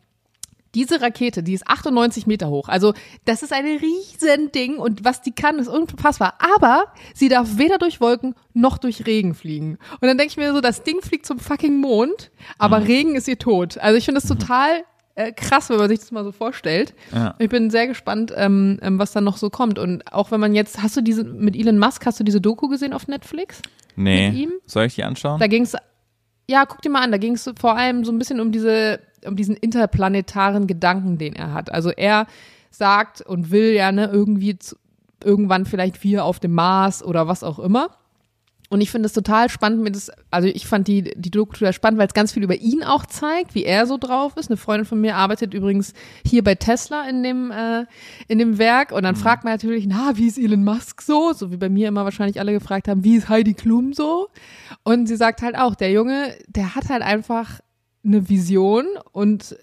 [SPEAKER 2] diese Rakete, die ist 98 Meter hoch. Also das ist ein riesen Ding und was die kann, ist unfassbar. Aber sie darf weder durch Wolken noch durch Regen fliegen. Und dann denke ich mir so, das Ding fliegt zum fucking Mond, aber
[SPEAKER 1] Mhm.
[SPEAKER 2] Regen ist ihr tot. Also ich finde das total äh, krass, wenn man sich das mal so vorstellt.
[SPEAKER 1] Ja.
[SPEAKER 2] Ich bin sehr gespannt, ähm, ähm, was dann noch so kommt. Und auch wenn man jetzt, hast du diese, mit Elon Musk, hast du diese Doku gesehen auf Netflix?
[SPEAKER 1] nee.
[SPEAKER 2] mit ihm?
[SPEAKER 1] Soll ich die anschauen?
[SPEAKER 2] Da ging es, ja, guck dir mal an, da ging es vor allem so ein bisschen um diese, um diesen interplanetaren Gedanken, den er hat. Also er sagt und will ja, ne, irgendwie zu, irgendwann vielleicht wir auf dem Mars oder was auch immer. Und ich finde es total spannend, mir das, also ich fand die, die Doku total spannend, weil es ganz viel über ihn auch zeigt, wie er so drauf ist. Eine Freundin von mir arbeitet übrigens hier bei Tesla in dem, äh, in dem Werk. Und dann fragt man natürlich, na, wie ist Elon Musk so? So wie bei mir immer wahrscheinlich alle gefragt haben, wie ist Heidi Klum so? Und sie sagt halt auch, der Junge, der hat halt einfach eine Vision und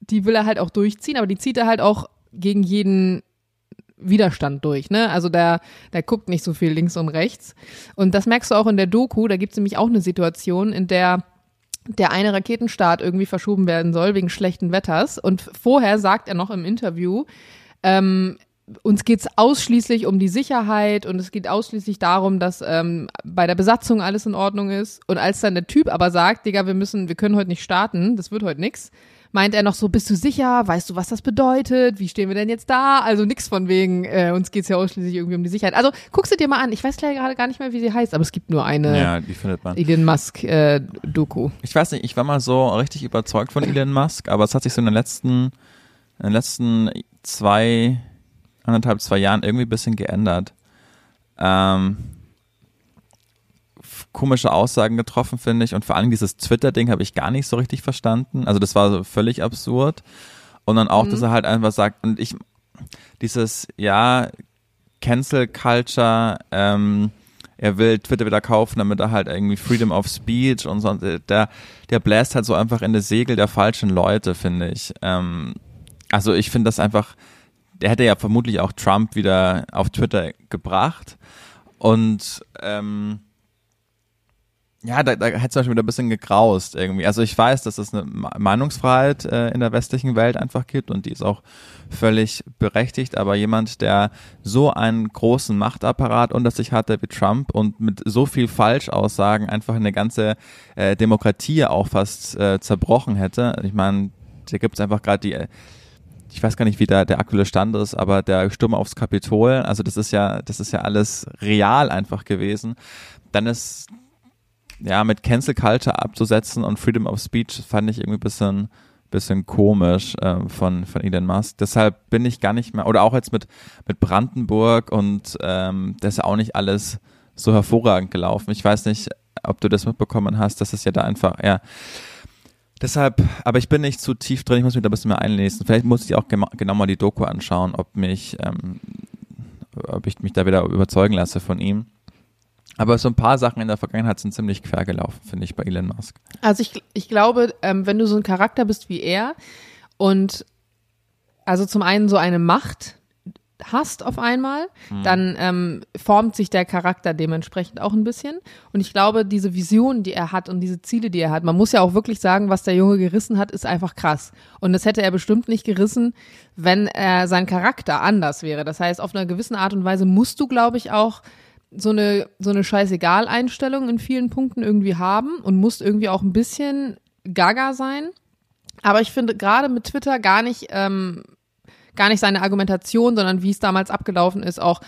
[SPEAKER 2] die will er halt auch durchziehen, aber die zieht er halt auch gegen jeden Widerstand durch, ne? Also der, der guckt nicht so viel links und rechts. Und das merkst du auch in der Doku, da gibt es nämlich auch eine Situation, in der der eine Raketenstart irgendwie verschoben werden soll wegen schlechten Wetters. Und vorher sagt er noch im Interview, ähm, uns geht's ausschließlich um die Sicherheit und es geht ausschließlich darum, dass ähm, bei der Besatzung alles in Ordnung ist. Und als dann der Typ aber sagt, Digga, wir müssen, wir können heute nicht starten, das wird heute nix, meint er noch so, bist du sicher? Weißt du, was das bedeutet? Wie stehen wir denn jetzt da? Also nix von wegen, äh, uns geht's ja ausschließlich irgendwie um die Sicherheit. Also guck sie dir mal an. Ich weiß leider gerade gar nicht mehr, wie sie heißt, aber es gibt nur eine
[SPEAKER 1] Ja, die findet man.
[SPEAKER 2] Elon Musk äh, Doku.
[SPEAKER 1] Ich weiß nicht, ich war mal so richtig überzeugt von Elon Musk, aber es hat sich so in den letzten, in den letzten zwei, anderthalb, zwei Jahren irgendwie ein bisschen geändert. Ähm, komische Aussagen getroffen, finde ich. Und vor allem dieses Twitter-Ding habe ich gar nicht so richtig verstanden. Also das war so völlig absurd. Und dann auch, dass er halt einfach sagt, und ich, dieses, ja, Cancel Culture, ähm, er will Twitter wieder kaufen, damit er halt irgendwie Freedom of Speech und so. Der, der bläst halt so einfach in das Segel der falschen Leute, finde ich. Ähm, also ich finde das einfach, der hätte ja vermutlich auch Trump wieder auf Twitter gebracht. Und ähm, ja, da, da hätte es Beispiel wieder ein bisschen gegraust irgendwie. Also ich weiß, dass es eine Meinungsfreiheit äh, in der westlichen Welt einfach gibt und die ist auch völlig berechtigt, aber jemand, der so einen großen Machtapparat unter sich hatte wie Trump und mit so viel Falschaussagen einfach eine ganze äh, Demokratie auch fast äh, zerbrochen hätte. Ich meine, da gibt es einfach gerade die äh, ich weiß gar nicht, wie da der aktuelle Stand ist, aber der Sturm aufs Kapitol, also das ist ja, das ist ja alles real einfach gewesen. Dann ist ja mit Cancel Culture abzusetzen und Freedom of Speech fand ich irgendwie ein bisschen, bisschen komisch äh, von, von Elon Musk. Deshalb bin ich gar nicht mehr, oder auch jetzt mit, mit Brandenburg und ähm, das ist ja auch nicht alles so hervorragend gelaufen. Ich weiß nicht, ob du das mitbekommen hast, dass es ja da einfach, ja, Deshalb, aber ich bin nicht zu tief drin, ich muss mich da ein bisschen mehr einlesen. Vielleicht muss ich auch genau mal die Doku anschauen, ob mich, ähm, ob ich mich da wieder überzeugen lasse von ihm. Aber so ein paar Sachen in der Vergangenheit sind ziemlich quer gelaufen, finde ich, bei Elon Musk.
[SPEAKER 2] Also ich, ich glaube, ähm, wenn du so ein Charakter bist wie er und also zum einen so eine Macht hast auf einmal, dann ähm, formt sich der Charakter dementsprechend auch ein bisschen. Und ich glaube, diese Vision, die er hat und diese Ziele, die er hat, man muss ja auch wirklich sagen, was der Junge gerissen hat, ist einfach krass. Und das hätte er bestimmt nicht gerissen, wenn er sein Charakter anders wäre. Das heißt, auf einer gewissen Art und Weise musst du, glaube ich, auch so eine, so eine Scheißegal-Einstellung in vielen Punkten irgendwie haben und musst irgendwie auch ein bisschen gaga sein. Aber ich finde gerade mit Twitter gar nicht, ähm, gar nicht seine Argumentation, sondern wie es damals abgelaufen ist, auch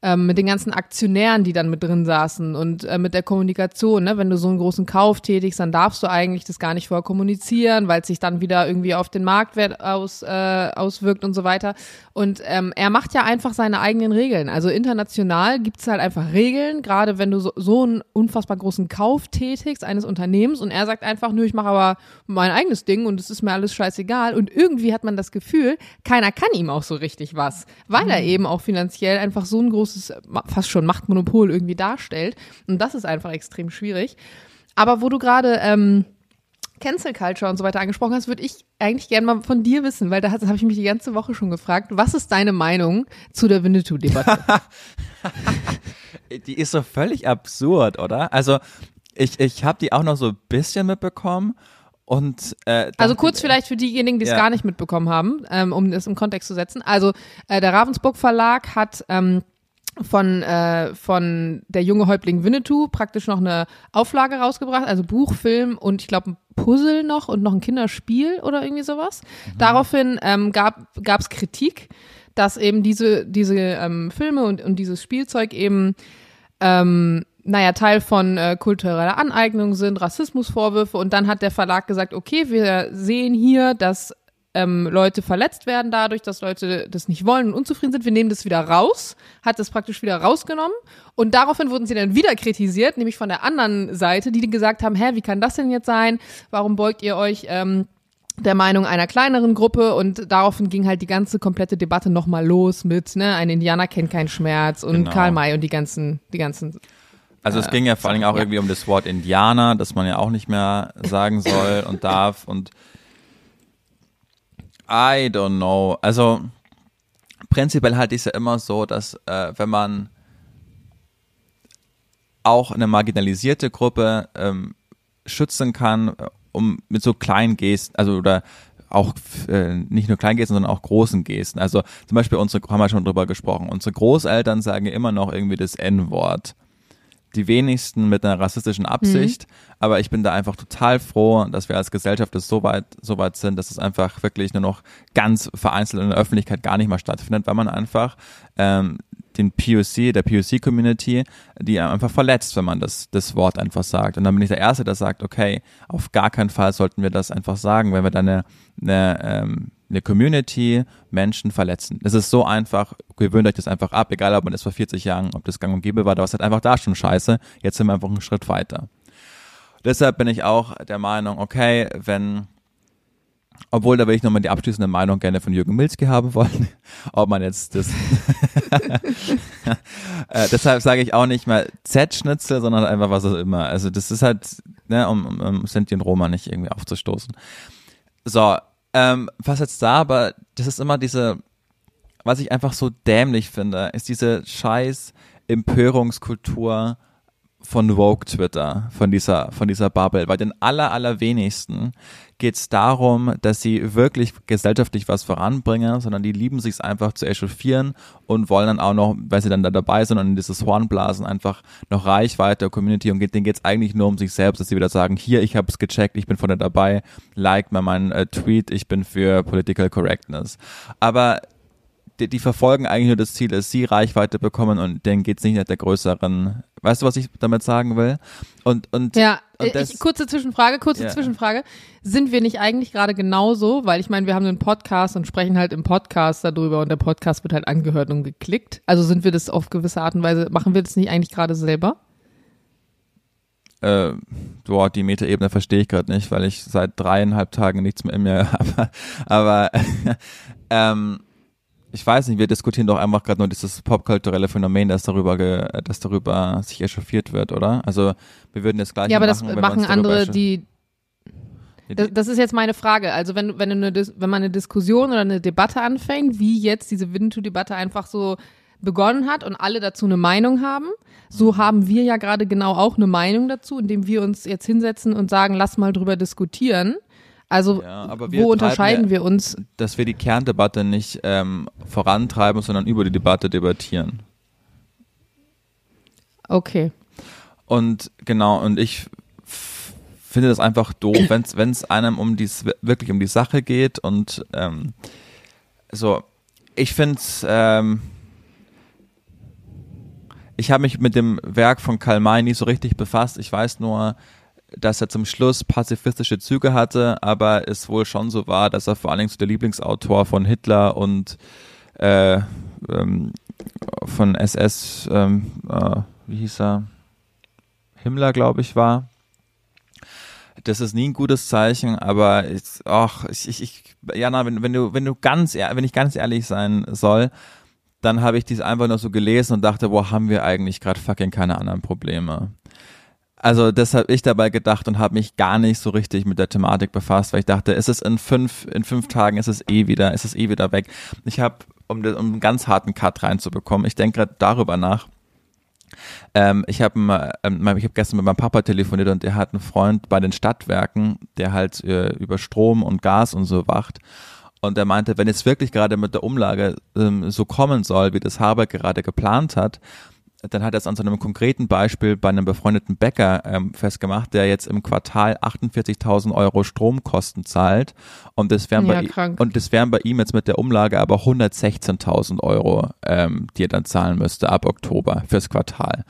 [SPEAKER 2] ähm, mit den ganzen Aktionären, die dann mit drin saßen und äh, mit der Kommunikation, ne? wenn du so einen großen Kauf tätigst, dann darfst du eigentlich das gar nicht vorher kommunizieren, weil es sich dann wieder irgendwie auf den Marktwert aus, äh, auswirkt und so weiter. Und ähm, er macht ja einfach seine eigenen Regeln. Also international gibt's halt einfach Regeln, gerade wenn du so, so einen unfassbar großen Kauf tätigst eines Unternehmens und er sagt einfach, nö, ich mache aber mein eigenes Ding und es ist mir alles scheißegal. Und irgendwie hat man das Gefühl, keiner kann ihm auch so richtig was, weil er eben auch finanziell einfach so ein großes, ma- fast schon Machtmonopol irgendwie darstellt. Und das ist einfach extrem schwierig. Aber wo du gerade ähm, Cancel Culture und so weiter angesprochen hast, würde ich eigentlich gerne mal von dir wissen, weil da habe ich mich die ganze Woche schon gefragt, was ist deine Meinung zu der Winnetou-Debatte?
[SPEAKER 1] Die ist so völlig absurd, oder? Also ich, ich habe die auch noch so ein bisschen mitbekommen und äh,
[SPEAKER 2] Also kurz vielleicht für diejenigen, die es
[SPEAKER 1] Ja.
[SPEAKER 2] gar nicht mitbekommen haben, ähm, um das im Kontext zu setzen. Also äh, der Ravensburg Verlag hat ähm, von, äh, von der junge Häuptling Winnetou praktisch noch eine Auflage rausgebracht, also Buch, Film und ich glaube ein Puzzle noch und noch ein Kinderspiel oder irgendwie sowas. Daraufhin ähm, gab es Kritik, dass eben diese, diese ähm, Filme und, und dieses Spielzeug eben ähm, naja, Teil von äh, kultureller Aneignung sind, Rassismusvorwürfe und dann hat der Verlag gesagt, okay, wir sehen hier, dass ähm, Leute verletzt werden dadurch, dass Leute das nicht wollen und unzufrieden sind. Wir nehmen das wieder raus, hat das praktisch wieder rausgenommen und daraufhin wurden sie dann wieder kritisiert, nämlich von der anderen Seite, die gesagt haben, hä, wie kann das denn jetzt sein? Warum beugt ihr euch ähm, der Meinung einer kleineren Gruppe und daraufhin ging halt die ganze komplette Debatte nochmal los mit, ne, ein Indianer kennt keinen Schmerz und
[SPEAKER 1] Genau.
[SPEAKER 2] Karl May und die ganzen, die ganzen
[SPEAKER 1] Also es ging ja vor allen Dingen auch irgendwie um das Wort Indianer, das man ja auch nicht mehr sagen soll und darf und I don't know. Also prinzipiell halte ich es ja immer so, dass äh, wenn man auch eine marginalisierte Gruppe ähm, schützen kann, äh, um mit so kleinen Gesten, also oder auch äh, nicht nur Kleingesten, sondern auch großen Gesten. Also zum Beispiel unsere, haben wir schon drüber gesprochen, unsere Großeltern sagen immer noch irgendwie das N-Wort die wenigsten mit einer rassistischen Absicht, mhm. aber ich bin da einfach total froh, dass wir als Gesellschaft es so weit, so weit sind, dass es einfach wirklich nur noch ganz vereinzelt in der Öffentlichkeit gar nicht mehr stattfindet, weil man einfach ähm, den POC, der POC-Community, die einfach verletzt, wenn man das, das Wort einfach sagt. Und dann bin ich der Erste, der sagt, okay, auf gar keinen Fall sollten wir das einfach sagen, wenn wir da eine, eine ähm, eine Community Menschen verletzen. Es ist so einfach, gewöhnt euch das einfach ab, egal ob man das vor 40 Jahren, ob das gang und gäbe war, da war es halt einfach da schon scheiße. Jetzt sind wir einfach einen Schritt weiter. Deshalb bin ich auch der Meinung, okay, wenn, obwohl da will ich nochmal die abschließende Meinung gerne von Jürgen Milzki haben wollen, ob man jetzt das, äh, deshalb sage ich auch nicht mal Z-Schnitzel, sondern einfach was auch immer. Also das ist halt, ne, um, um, um Sinti und Roma nicht irgendwie aufzustoßen. So, ähm, was jetzt da, aber das ist immer diese, was ich einfach so dämlich finde, ist diese scheiß Empörungskultur von Vogue Twitter, von dieser, von dieser Bubble. Bei den aller, allerwenigsten geht es darum, dass sie wirklich gesellschaftlich was voranbringen, sondern die lieben sich einfach zu echauffieren und wollen dann auch noch, weil sie dann da dabei sind und in dieses Hornblasen einfach noch Reichweite, Community und denen geht es eigentlich nur um sich selbst, dass sie wieder sagen, hier, ich habe es gecheckt, ich bin vorne dabei, like mal meinen äh, Tweet, ich bin für Political Correctness. Aber die, die verfolgen eigentlich nur das Ziel, dass sie Reichweite bekommen und denen geht es nicht nach der größeren. Weißt du, was ich damit sagen will? Und, und,
[SPEAKER 2] ja,
[SPEAKER 1] und
[SPEAKER 2] das, ich, kurze Zwischenfrage, kurze ja. Zwischenfrage. Sind wir nicht eigentlich gerade genauso, weil ich meine, wir haben einen Podcast und sprechen halt im Podcast darüber und der Podcast wird halt angehört und geklickt. Also sind wir das auf gewisse Art und Weise, machen wir das nicht eigentlich gerade selber?
[SPEAKER 1] Äh, boah, die Metaebene verstehe ich gerade nicht, weil ich seit dreieinhalb Tagen nichts mehr in mir habe. Aber ähm, ich weiß nicht, wir diskutieren doch einfach gerade nur dieses popkulturelle Phänomen, das darüber, ge, das darüber sich echauffiert wird, oder? Also wir würden jetzt gleich
[SPEAKER 2] Ja, aber das machen andere, die das, das, ist jetzt meine Frage. Also wenn, wenn, eine, wenn man eine Diskussion oder eine Debatte anfängt, wie jetzt diese Winnetou-Debatte einfach so begonnen hat und alle dazu eine Meinung haben, so mhm. haben wir ja gerade genau auch eine Meinung dazu, indem wir uns jetzt hinsetzen und sagen, lass mal drüber diskutieren. Also ja, wo unterscheiden ja, wir uns?
[SPEAKER 1] Dass wir die Kerndebatte nicht ähm, vorantreiben, sondern über die Debatte debattieren.
[SPEAKER 2] Okay.
[SPEAKER 1] Und genau, und ich finde das einfach doof, wenn es einem um dies wirklich um die Sache geht und ähm, so, ich finde es ähm, ich habe mich mit dem Werk von Karl May nie so richtig befasst. Ich weiß nur, dass er zum Schluss pazifistische Züge hatte, aber es wohl schon so war, dass er vor allen Dingen so der Lieblingsautor von Hitler und äh, ähm, von SS, ähm, äh, wie hieß er? Himmler, glaube ich, war. Das ist nie ein gutes Zeichen, aber ich, ach, ich, ich, ich Jana, wenn, wenn du, wenn du ganz, wenn ich ganz ehrlich sein soll, dann habe ich dies einfach nur so gelesen und dachte, boah, haben wir eigentlich gerade fucking keine anderen Probleme. Also das habe ich dabei gedacht und habe mich gar nicht so richtig mit der Thematik befasst, weil ich dachte, ist es in fünf, in fünf Tagen ist es eh wieder, ist es eh wieder weg. Ich habe, um, um einen ganz harten Cut reinzubekommen, ich denke gerade darüber nach. Ähm, ich habe ähm, ich hab gestern mit meinem Papa telefoniert und der hat einen Freund bei den Stadtwerken, der halt äh, über Strom und Gas und so wacht. Und er meinte, wenn es wirklich gerade mit der Umlage ähm, so kommen soll, wie das Haber gerade geplant hat, dann hat er es an so einem konkreten Beispiel bei einem befreundeten Bäcker ähm, festgemacht, der jetzt im Quartal 48.000 Euro Stromkosten zahlt und das wären ja, bei und das wären bei ihm jetzt mit der Umlage aber 116.000 Euro, ähm, die er dann zahlen müsste ab Oktober fürs Quartal.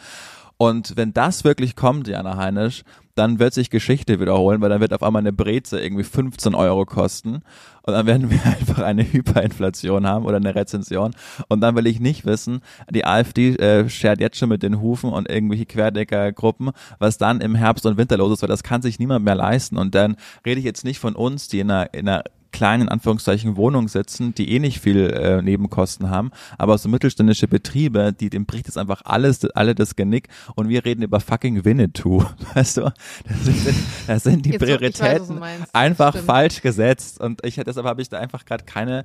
[SPEAKER 1] Und wenn das wirklich kommt, Jana Heinisch, dann wird sich Geschichte wiederholen, weil dann wird auf einmal eine Breze irgendwie 15 Euro kosten. Und dann werden wir einfach eine Hyperinflation haben oder eine Rezension. Und dann will ich nicht wissen, die AfD äh, schert jetzt schon mit den Hufen und irgendwelche Querdeckergruppen, was dann im Herbst und Winter los ist, weil das kann sich niemand mehr leisten. Und dann rede ich jetzt nicht von uns, die in einer, in einer kleinen, in Anführungszeichen, Wohnungen sitzen, die eh nicht viel äh, Nebenkosten haben, aber so mittelständische Betriebe, die dem bricht jetzt einfach alles, alle das Genick und wir reden über fucking Winnetou, weißt du? Das sind, das sind die jetzt Prioritäten weiß, einfach falsch gesetzt und ich deshalb habe ich da einfach gerade keine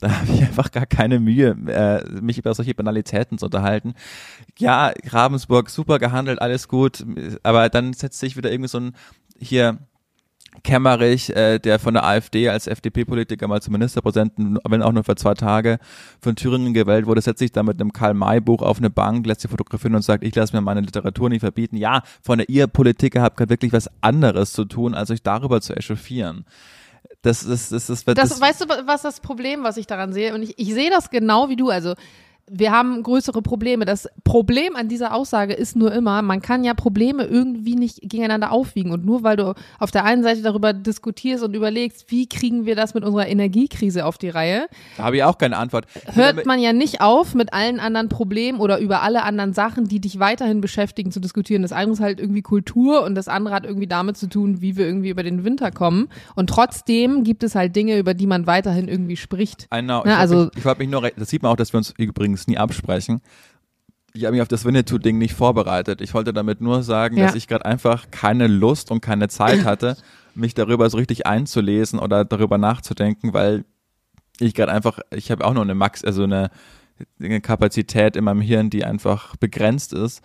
[SPEAKER 1] da habe ich einfach gar keine Mühe, äh, mich über solche Banalitäten zu unterhalten. Ja, Ravensburg, super gehandelt, alles gut, aber dann setzt sich wieder irgendwie so ein hier Kemmerich, äh, der von der AfD als FDP-Politiker mal zum Ministerpräsidenten, wenn auch nur für zwei Tage, von Thüringen gewählt wurde, setzt sich da mit einem Karl-May-Buch auf eine Bank, lässt sich fotografieren und sagt, ich lasse mir meine Literatur nicht verbieten. Ja, von der ihr Politiker habt gerade wirklich was anderes zu tun, als euch darüber zu echauffieren. Das, das, das, das, das,
[SPEAKER 2] Das, weißt du, was das Problem, was ich daran sehe? Und ich, ich sehe das genau wie du. Also wir haben größere Probleme. Das Problem an dieser Aussage ist nur immer, man kann ja Probleme irgendwie nicht gegeneinander aufwiegen. Und nur weil du auf der einen Seite darüber diskutierst und überlegst, wie kriegen wir das mit unserer Energiekrise auf die Reihe,
[SPEAKER 1] da habe ich auch keine Antwort.
[SPEAKER 2] hört man ja nicht auf, mit allen anderen Problemen oder über alle anderen Sachen, die dich weiterhin beschäftigen, zu diskutieren. Das eine ist halt irgendwie Kultur und das andere hat irgendwie damit zu tun, wie wir irgendwie über den Winter kommen. Und trotzdem gibt es halt Dinge, über die man weiterhin irgendwie spricht. Na,
[SPEAKER 1] ich
[SPEAKER 2] also-
[SPEAKER 1] mich, ich wollte mich nur, das sieht man auch, dass wir uns übrigens nie absprechen. Ich habe mich auf das Winnetou-Ding nicht vorbereitet. Ich wollte damit nur sagen,
[SPEAKER 2] Ja.
[SPEAKER 1] dass ich gerade einfach keine Lust und keine Zeit hatte, mich darüber so richtig einzulesen oder darüber nachzudenken, weil ich gerade einfach, ich habe auch nur eine Max, also eine, eine Kapazität in meinem Hirn, die einfach begrenzt ist.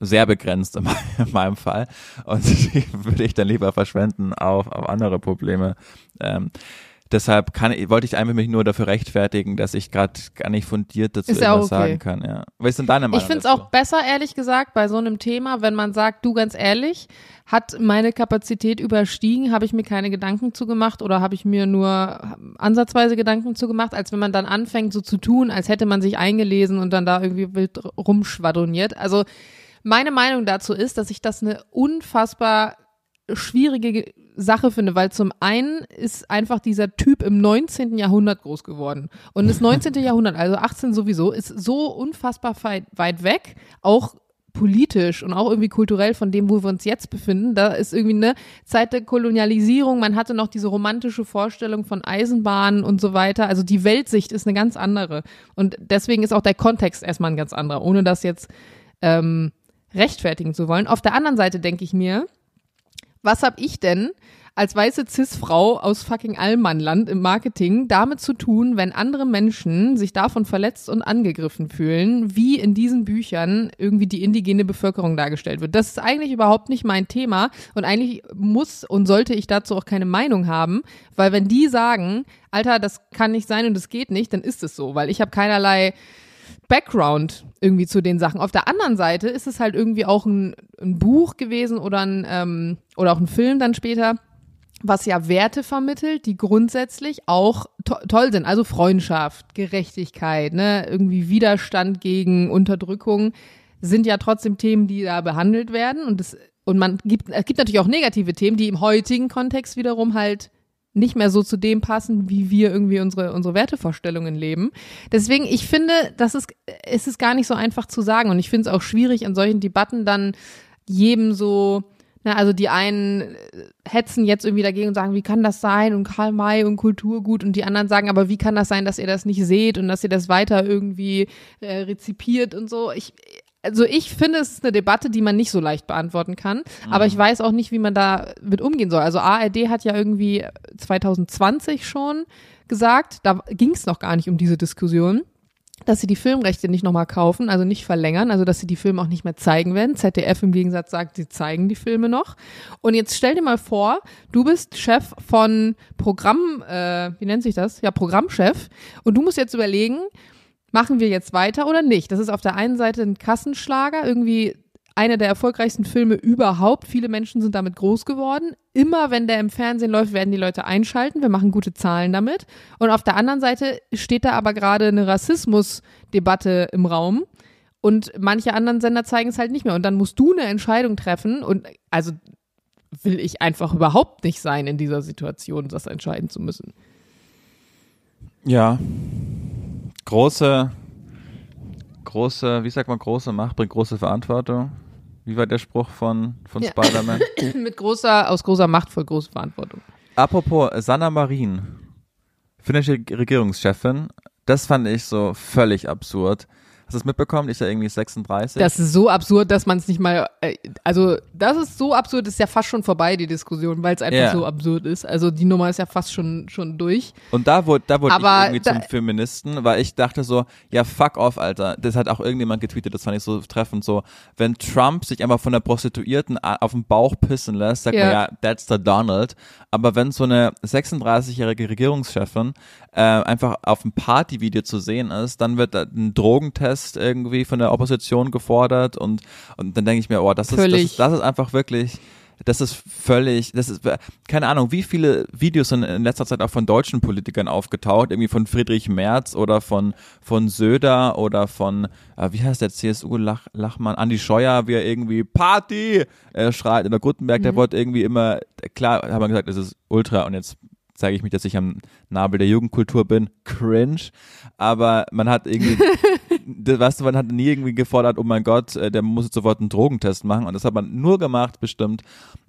[SPEAKER 1] Sehr begrenzt in meinem- in meinem Fall. Und die würde ich dann lieber verschwenden auf, auf andere Probleme. Ähm, deshalb kann, wollte ich einfach mich nur dafür rechtfertigen, dass ich gerade gar nicht fundiert dazu
[SPEAKER 2] ja okay.
[SPEAKER 1] sagen kann. Ja. Was ist denn deine Meinung
[SPEAKER 2] Ich finde es auch besser, ehrlich gesagt, bei so einem Thema, wenn man sagt, du ganz ehrlich, hat meine Kapazität überstiegen, habe ich mir keine Gedanken zugemacht oder habe ich mir nur ansatzweise Gedanken zugemacht, als wenn man dann anfängt, so zu tun, als hätte man sich eingelesen und dann da irgendwie wild rumschwadroniert. Also meine Meinung dazu ist, dass ich das eine unfassbar schwierige Ge- Sache finde, weil zum einen ist einfach dieser Typ im 19. Jahrhundert groß geworden. Und das 19. Jahrhundert, also 18 sowieso, ist so unfassbar weit, weg, auch politisch und auch irgendwie kulturell von dem, wo wir uns jetzt befinden. Da ist irgendwie eine Zeit der Kolonialisierung. Man hatte noch diese romantische Vorstellung von Eisenbahnen und so weiter. Also die Weltsicht ist eine ganz andere. Und deswegen ist auch der Kontext erstmal ein ganz anderer, ohne das jetzt ähm, rechtfertigen zu wollen. Auf der anderen Seite denke ich mir, was hab ich denn als weiße Cis-Frau aus fucking Allmannland im Marketing damit zu tun, wenn andere Menschen sich davon verletzt und angegriffen fühlen, wie in diesen Büchern irgendwie die indigene Bevölkerung dargestellt wird? Das ist eigentlich überhaupt nicht mein Thema und eigentlich muss und sollte ich dazu auch keine Meinung haben, weil wenn die sagen, Alter, das kann nicht sein und das geht nicht, dann ist es so, weil ich habe keinerlei Background irgendwie zu den Sachen. Auf der anderen Seite ist es halt irgendwie auch ein, ein Buch gewesen oder ein ähm, oder auch ein Film dann später, was ja Werte vermittelt, die grundsätzlich auch to toll sind. Also Freundschaft, Gerechtigkeit, ne, irgendwie Widerstand gegen Unterdrückung sind ja trotzdem Themen, die da behandelt werden und es und man gibt es gibt natürlich auch negative Themen, die im heutigen Kontext wiederum halt nicht mehr so zu dem passen, wie wir irgendwie unsere, unsere Wertevorstellungen leben. Deswegen, ich finde, das ist, es ist gar nicht so einfach zu sagen. Und ich finde es auch schwierig, in solchen Debatten dann jedem so, na, also die einen hetzen jetzt irgendwie dagegen und sagen, wie kann das sein? Und Karl May und Kulturgut und die anderen sagen, aber wie kann das sein, dass ihr das nicht seht und dass ihr das weiter irgendwie äh, rezipiert und so. Ich, also ich finde, es ist eine Debatte, die man nicht so leicht beantworten kann. Aber ich weiß auch nicht, wie man da mit umgehen soll. Also ARD hat ja irgendwie 2020 schon gesagt, da ging es noch gar nicht um diese Diskussion, dass sie die Filmrechte nicht nochmal kaufen, also nicht verlängern, also dass sie die Filme auch nicht mehr zeigen werden. ZDF im Gegensatz sagt, sie zeigen die Filme noch. Und jetzt stell dir mal vor, du bist Chef von Programm, äh, wie nennt sich das? Ja, Programmchef. Und du musst jetzt überlegen, machen wir jetzt weiter oder nicht? Das ist auf der einen Seite ein Kassenschlager, irgendwie einer der erfolgreichsten Filme überhaupt. Viele Menschen sind damit groß geworden. Immer wenn der im Fernsehen läuft, werden die Leute einschalten. Wir machen gute Zahlen damit. Und auf der anderen Seite steht da aber gerade eine Rassismusdebatte im Raum. Und manche anderen Sender zeigen es halt nicht mehr. Und dann musst du eine Entscheidung treffen. Und also will ich einfach überhaupt nicht sein in dieser Situation, das entscheiden zu müssen.
[SPEAKER 1] Ja. Große, große, wie sagt man, große Macht bringt große Verantwortung. Wie war der Spruch von, von
[SPEAKER 2] Ja.
[SPEAKER 1] Spider-Man?
[SPEAKER 2] Mit großer, aus großer Macht voll große Verantwortung.
[SPEAKER 1] Apropos Sanna Marin, finnische Regierungschefin, das fand ich so völlig absurd. Hast du es mitbekommen? Die ist ja irgendwie 36.
[SPEAKER 2] Das ist so absurd, dass man es nicht mal, äh, also das ist so absurd, ist ja fast schon vorbei, die Diskussion, weil es einfach
[SPEAKER 1] Ja.
[SPEAKER 2] so absurd ist. Also die Nummer ist ja fast schon, schon durch.
[SPEAKER 1] Und da wurde, da wurde ich
[SPEAKER 2] Aber
[SPEAKER 1] irgendwie
[SPEAKER 2] da-
[SPEAKER 1] zum Feministen, weil ich dachte so, ja, fuck off, Alter. Das hat auch irgendjemand getweetet, das fand ich so treffend so. Wenn Trump sich einfach von der Prostituierten auf den Bauch pissen lässt, sagt
[SPEAKER 2] Ja.
[SPEAKER 1] man ja, that's the Donald. Aber wenn so eine 36-jährige Regierungschefin äh, einfach auf einem Partyvideo zu sehen ist, dann wird ein Drogentest irgendwie von der Opposition gefordert und, und dann denke ich mir, oh, das ist, das das ist einfach wirklich, das ist völlig, das ist, keine Ahnung, wie viele Videos sind in letzter Zeit auch von deutschen Politikern aufgetaucht, irgendwie von Friedrich Merz oder von, von Söder oder von, äh, wie heißt der CSU-Lachmann, Andi Scheuer, wie er irgendwie Party äh, schreit. Und der Gutenberg,
[SPEAKER 2] Mhm.
[SPEAKER 1] der wollte irgendwie immer, klar, haben wir gesagt, das ist Ultra und jetzt zeige ich mich, dass ich am Nabel der Jugendkultur bin. Cringe. Aber man hat irgendwie, weißt du, man hat nie irgendwie gefordert, oh mein Gott, äh, der muss jetzt sofort einen Drogentest machen. Und das hat man nur gemacht, bestimmt,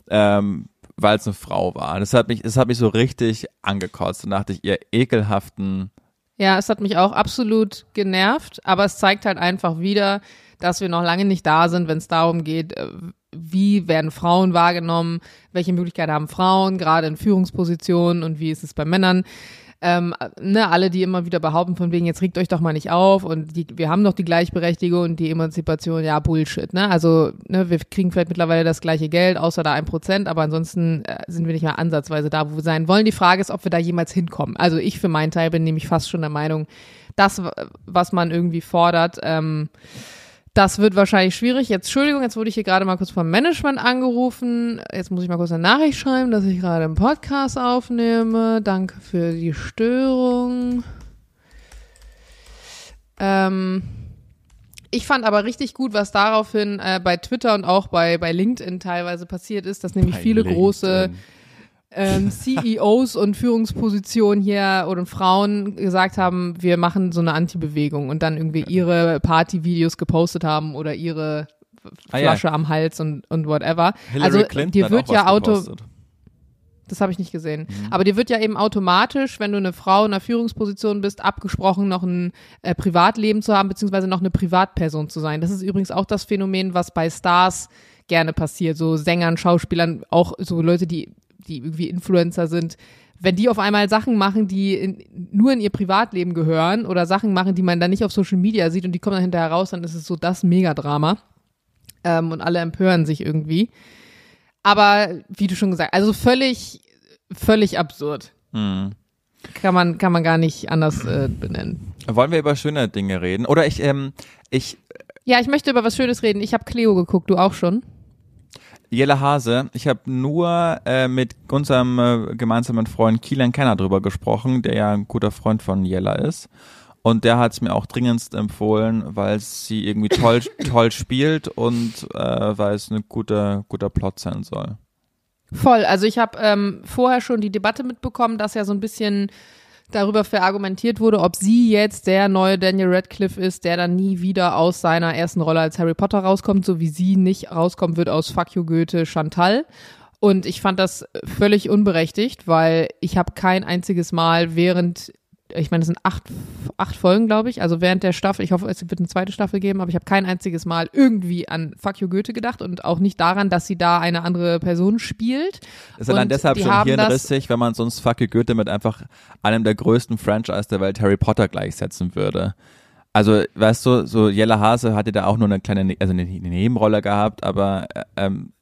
[SPEAKER 1] ähm, weil es eine Frau war. Das hat mich, das hat mich so richtig angekotzt. Und dachte ich, ihr ekelhaften,
[SPEAKER 2] Ja, es hat mich auch absolut genervt, aber es zeigt halt einfach wieder, dass wir noch lange nicht da sind, wenn es darum geht, äh, wie werden Frauen wahrgenommen, welche Möglichkeiten haben Frauen, gerade in Führungspositionen und wie ist es bei Männern. Ähm, ne, alle, die immer wieder behaupten, von wegen, jetzt regt euch doch mal nicht auf und die, wir haben doch die Gleichberechtigung und die Emanzipation, ja, Bullshit, ne? Also, ne, wir kriegen vielleicht mittlerweile das gleiche Geld, außer da ein Prozent, aber ansonsten äh, sind wir nicht mehr ansatzweise da, wo wir sein wollen. Die Frage ist, ob wir da jemals hinkommen. Also ich für meinen Teil bin nämlich fast schon der Meinung, das, was man irgendwie fordert, ähm, das wird wahrscheinlich schwierig. Jetzt, Entschuldigung, jetzt wurde ich hier gerade mal kurz vom Management angerufen. Jetzt muss ich mal kurz eine Nachricht schreiben, dass ich gerade einen Podcast aufnehme. Danke für die Störung. Ähm, ich fand aber richtig gut, was daraufhin äh, bei Twitter und auch bei, bei LinkedIn teilweise passiert ist, dass nämlich
[SPEAKER 1] Bei
[SPEAKER 2] viele große
[SPEAKER 1] LinkedIn.
[SPEAKER 2] Ähm, CEOs und Führungspositionen hier oder Frauen gesagt haben, wir machen so eine Anti-Bewegung und dann irgendwie ihre Partyvideos gepostet haben oder ihre
[SPEAKER 1] Ah ja.
[SPEAKER 2] Flasche am Hals und, und whatever.
[SPEAKER 1] Hillary
[SPEAKER 2] also
[SPEAKER 1] Clinton
[SPEAKER 2] dir wird ja auto,
[SPEAKER 1] gepostet.
[SPEAKER 2] das habe ich nicht gesehen.
[SPEAKER 1] Mhm.
[SPEAKER 2] Aber dir wird ja eben automatisch, wenn du eine Frau in einer Führungsposition bist, abgesprochen, noch ein äh, Privatleben zu haben, beziehungsweise noch eine Privatperson zu sein. Das ist übrigens auch das Phänomen, was bei Stars gerne passiert. So Sängern, Schauspielern, auch so Leute, die, die irgendwie Influencer sind. Wenn die auf einmal Sachen machen, die in, nur in ihr Privatleben gehören oder Sachen machen, die man dann nicht auf Social Media sieht und die kommen dann hinterher raus, dann ist es so das Megadrama. Ähm, und alle empören sich irgendwie. Aber wie du schon gesagt, also völlig, völlig absurd.
[SPEAKER 1] Hm.
[SPEAKER 2] Kann man, kann man gar nicht anders äh, benennen.
[SPEAKER 1] Wollen wir über schöne Dinge reden? Oder ich, ähm, ich,
[SPEAKER 2] Ja, ich möchte über was Schönes reden. Ich habe Cleo geguckt, du auch schon?
[SPEAKER 1] Jelle Hase, ich habe nur äh, mit unserem äh, gemeinsamen Freund Kielan Kenner drüber gesprochen, der ja ein guter Freund von Jella ist. Und der hat es mir auch dringendst empfohlen, weil sie irgendwie toll, toll spielt und äh, weil es ein guter, guter Plot sein soll.
[SPEAKER 2] Voll. Also ich habe ähm, vorher schon die Debatte mitbekommen, dass ja so ein bisschen darüber verargumentiert wurde, ob sie jetzt der neue Daniel Radcliffe ist, der dann nie wieder aus seiner ersten Rolle als Harry Potter rauskommt, so wie sie nicht rauskommen wird aus Fuck You Goethe Chantal. Und ich fand das völlig unberechtigt, weil ich habe kein einziges Mal während ich meine, es sind acht, acht Folgen, glaube ich. Also während der Staffel, ich hoffe, es wird eine zweite Staffel geben, aber ich habe kein einziges Mal irgendwie an Fuck You Goethe gedacht und auch nicht daran, dass sie da eine andere Person spielt.
[SPEAKER 1] Ist allein deshalb schon hirnrissig, wenn man sonst Fuck you Goethe mit einfach einem der größten Franchise der Welt Harry Potter gleichsetzen würde. Also, weißt du, so Jelle Hase hatte da auch nur eine kleine, Ne- also eine, eine Nebenrolle gehabt, aber äh, ähm,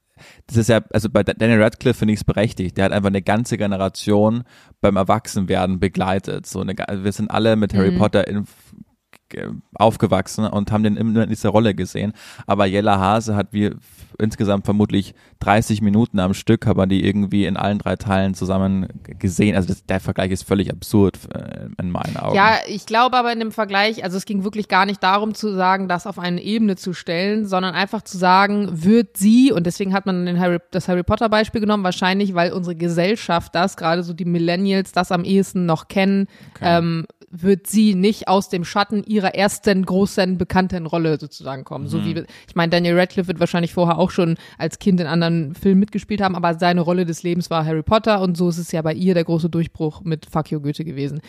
[SPEAKER 1] das ist ja, also bei Daniel Radcliffe finde ich es berechtigt. Der hat einfach eine ganze Generation beim Erwachsenwerden begleitet. So eine, wir sind alle mit Harry
[SPEAKER 2] Mhm.
[SPEAKER 1] Potter in, aufgewachsen und haben den immer in dieser Rolle gesehen. Aber Jella Hase hat wie f- insgesamt vermutlich 30 Minuten am Stück, aber die irgendwie in allen drei Teilen zusammen gesehen. Also das, der Vergleich ist völlig absurd äh, in meinen Augen.
[SPEAKER 2] Ja, ich glaube aber in dem Vergleich, also es ging wirklich gar nicht darum zu sagen, das auf eine Ebene zu stellen, sondern einfach zu sagen, wird sie, und deswegen hat man den Harry, das Harry Potter Beispiel genommen, wahrscheinlich, weil unsere Gesellschaft das, gerade so die Millennials, das am ehesten noch kennen,
[SPEAKER 1] Okay.
[SPEAKER 2] ähm, wird sie nicht aus dem Schatten ihrer ersten großen bekannten Rolle sozusagen kommen. So wie, ich meine, Daniel Radcliffe wird wahrscheinlich vorher auch schon als Kind in anderen Filmen mitgespielt haben, aber seine Rolle des Lebens war Harry Potter und so ist es ja bei ihr der große Durchbruch mit Fuck You Goethe gewesen.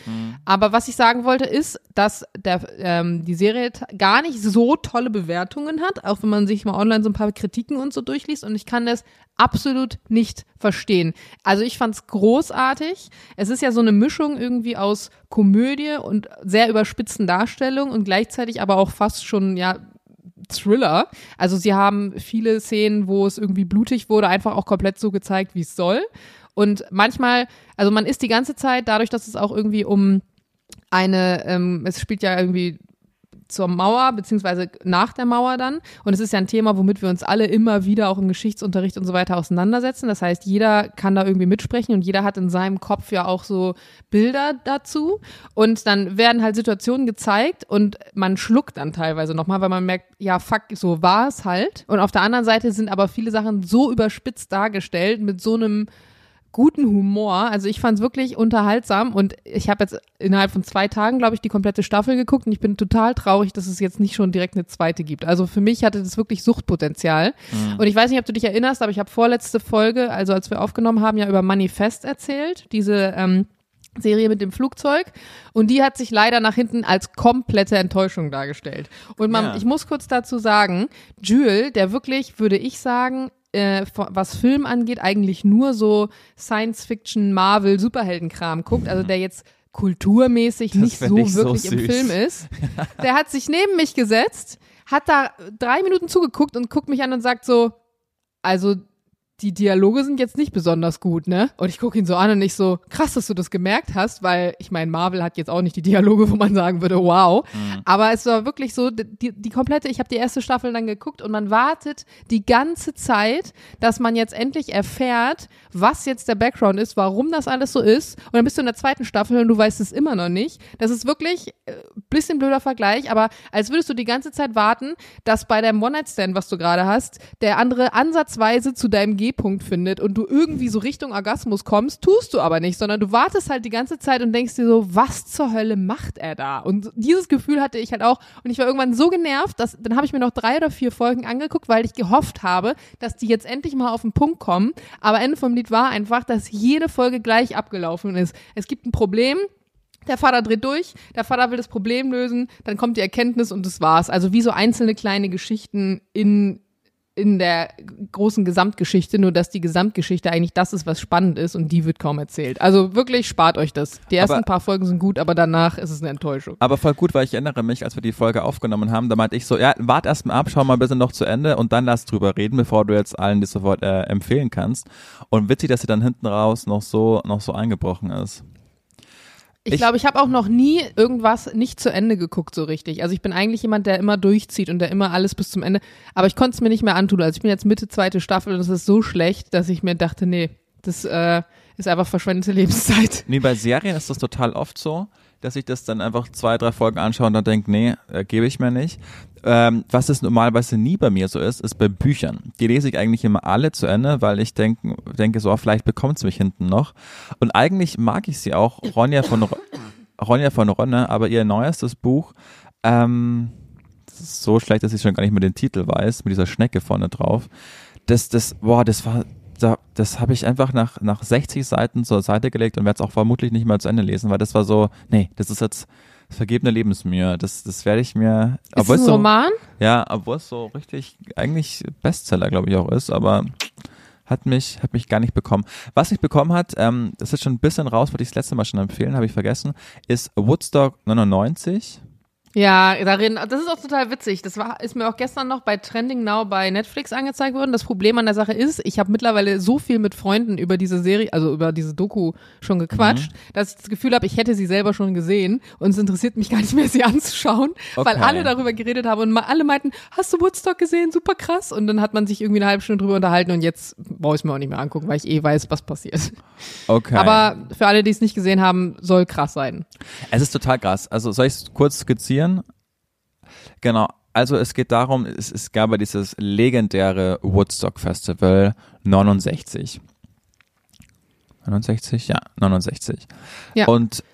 [SPEAKER 2] Aber was ich sagen wollte ist, dass der, ähm, die Serie gar nicht so tolle Bewertungen hat, auch wenn man sich mal online so ein paar Kritiken und so durchliest und ich kann das absolut nicht verstehen. Also ich fand's großartig. Es ist ja so eine Mischung irgendwie aus Komödie und sehr überspitzten Darstellungen und gleichzeitig aber auch fast schon ja Thriller. Also sie haben viele Szenen, wo es irgendwie blutig wurde, einfach auch komplett so gezeigt, wie es soll. Und manchmal, also man ist die ganze Zeit, dadurch, dass es auch irgendwie um eine, ähm, es spielt ja irgendwie zur Mauer, beziehungsweise nach der Mauer dann. Und es ist ja ein Thema, womit wir uns alle immer wieder auch im Geschichtsunterricht und so weiter auseinandersetzen. Das heißt, jeder kann da irgendwie mitsprechen und jeder hat in seinem Kopf ja auch so Bilder dazu. Und dann werden halt Situationen gezeigt und man schluckt dann teilweise nochmal, weil man merkt, ja, fuck, so war es halt. Und auf der anderen Seite sind aber viele Sachen so überspitzt dargestellt mit so einem guten Humor. Also ich fand es wirklich unterhaltsam und ich habe jetzt innerhalb von zwei Tagen, glaube ich, die komplette Staffel geguckt und ich bin total traurig, dass es jetzt nicht schon direkt eine zweite gibt. Also für mich hatte das wirklich Suchtpotenzial. Und ich weiß nicht, ob du dich erinnerst, aber ich habe vorletzte Folge, also als wir aufgenommen haben, ja über Manifest erzählt, diese ähm, Serie mit dem Flugzeug und die hat sich leider nach hinten als komplette Enttäuschung dargestellt. Und man,
[SPEAKER 1] Ja.
[SPEAKER 2] ich muss kurz dazu sagen, Jules, der wirklich, würde ich sagen, äh, was Film angeht, eigentlich nur so Science-Fiction, Marvel, Superheldenkram guckt, also der jetzt kulturmäßig nicht
[SPEAKER 1] find
[SPEAKER 2] so
[SPEAKER 1] ich so
[SPEAKER 2] wirklich im. Film ist. Der hat sich neben mich gesetzt, hat da drei Minuten zugeguckt und guckt mich an und sagt so, also die Dialoge sind jetzt nicht besonders gut, ne? Und ich gucke ihn so an und ich so, krass, dass du das gemerkt hast, weil ich meine, Marvel hat jetzt auch nicht die Dialoge, wo man sagen würde, wow. Aber es war wirklich so, die, die komplette, ich habe die erste Staffel dann geguckt und man wartet die ganze Zeit, dass man jetzt endlich erfährt, was jetzt der Background ist, warum das alles so ist. Und dann bist du in der zweiten Staffel und du weißt es immer noch nicht. Das ist wirklich äh, bisschen blöder Vergleich, aber als würdest du die ganze Zeit warten, dass bei deinem One-Night-Stand, was du gerade hast, der andere ansatzweise zu deinem G-Punkt findet und du irgendwie so Richtung Orgasmus kommst, tust du aber nicht, sondern du wartest halt die ganze Zeit und denkst dir so, was zur Hölle macht er da? Und dieses Gefühl hatte ich halt auch und ich war irgendwann so genervt, dass dann habe ich mir noch drei oder vier Folgen angeguckt, weil ich gehofft habe, dass die jetzt endlich mal auf den Punkt kommen. Aber Ende vom Lied war einfach, dass jede Folge gleich abgelaufen ist. Es gibt ein Problem, der Vater dreht durch, der Vater will das Problem lösen, dann kommt die Erkenntnis und das war's. Also wie so einzelne kleine Geschichten in, in der großen Gesamtgeschichte, nur dass die Gesamtgeschichte eigentlich das ist, was spannend ist und die wird kaum erzählt. Also wirklich spart euch das. Die ersten
[SPEAKER 1] Aber-
[SPEAKER 2] paar Folgen sind gut, aber danach ist es eine Enttäuschung.
[SPEAKER 1] Aber voll gut, weil ich erinnere mich, als wir die Folge aufgenommen haben, da meinte ich so, ja, wart erst mal ab, schau mal ein bisschen noch zu Ende und dann lass drüber reden, bevor du jetzt allen das sofort äh, empfehlen kannst. Und witzig, dass sie dann hinten raus noch so, noch so eingebrochen ist.
[SPEAKER 2] Ich
[SPEAKER 1] Ich-
[SPEAKER 2] glaube, ich habe auch noch nie irgendwas nicht zu Ende geguckt so richtig. Also ich bin eigentlich jemand, der immer durchzieht und der immer alles bis zum Ende. Aber ich konnte es mir nicht mehr antun. Also ich bin jetzt Mitte zweite Staffel und es ist so schlecht, dass ich mir dachte, nee, das äh, ist einfach verschwendete Lebenszeit.
[SPEAKER 1] Nee, bei Serien ist das total oft so, dass ich das dann einfach zwei, drei Folgen anschaue und dann denke, nee, äh, gebe ich mir nicht. Ähm, was es normalerweise nie bei mir so ist, ist bei Büchern. Die lese ich eigentlich immer alle zu Ende, weil ich denk, denke, so, vielleicht bekommt es mich hinten noch. Und eigentlich mag ich sie auch, Ronja von, Ro- Ronja von Ronne, aber ihr neuestes Buch, ähm, das ist so schlecht, dass ich schon gar nicht mehr den Titel weiß, mit dieser Schnecke vorne drauf. Das, das, boah, das war, da, das habe ich einfach nach, nach 60 Seiten zur Seite gelegt und werde es auch vermutlich nicht mal zu Ende lesen, weil das war so, nee, das ist jetzt vergebene Lebensmühe. Das, das werde ich mir.
[SPEAKER 2] Ist
[SPEAKER 1] obwohl
[SPEAKER 2] es
[SPEAKER 1] es
[SPEAKER 2] ein
[SPEAKER 1] so,
[SPEAKER 2] Roman?
[SPEAKER 1] Ja, obwohl es so richtig eigentlich Bestseller, glaube ich, auch ist, aber hat mich, hat mich gar nicht bekommen. Was mich bekommen hat, ähm, das ist schon ein bisschen raus, wollte ich das letzte Mal schon empfehlen, habe ich vergessen, ist Woodstock 99.
[SPEAKER 2] Ja, darin, das ist auch total witzig. Das war, ist mir auch gestern noch bei Trending Now bei Netflix angezeigt worden. Das Problem an der Sache ist, ich habe mittlerweile so viel mit Freunden über diese Serie, also über diese Doku schon gequatscht, dass ich das Gefühl habe, ich hätte sie selber schon gesehen und es interessiert mich gar nicht mehr, sie anzuschauen, weil
[SPEAKER 1] Okay.
[SPEAKER 2] alle darüber geredet haben und alle meinten, hast du Woodstock gesehen? Super krass. Und dann hat man sich irgendwie eine halbe Stunde drüber unterhalten und jetzt brauche ich es mir auch nicht mehr angucken, weil ich eh weiß, was passiert.
[SPEAKER 1] Okay.
[SPEAKER 2] Aber für alle, die es nicht gesehen haben, soll krass sein.
[SPEAKER 1] Es ist total krass. Also soll ich es kurz skizzieren? Genau. Also es geht darum, es, es gab ja dieses legendäre Woodstock Festival 69. 69? Ja, 69.
[SPEAKER 2] Ja.
[SPEAKER 1] Und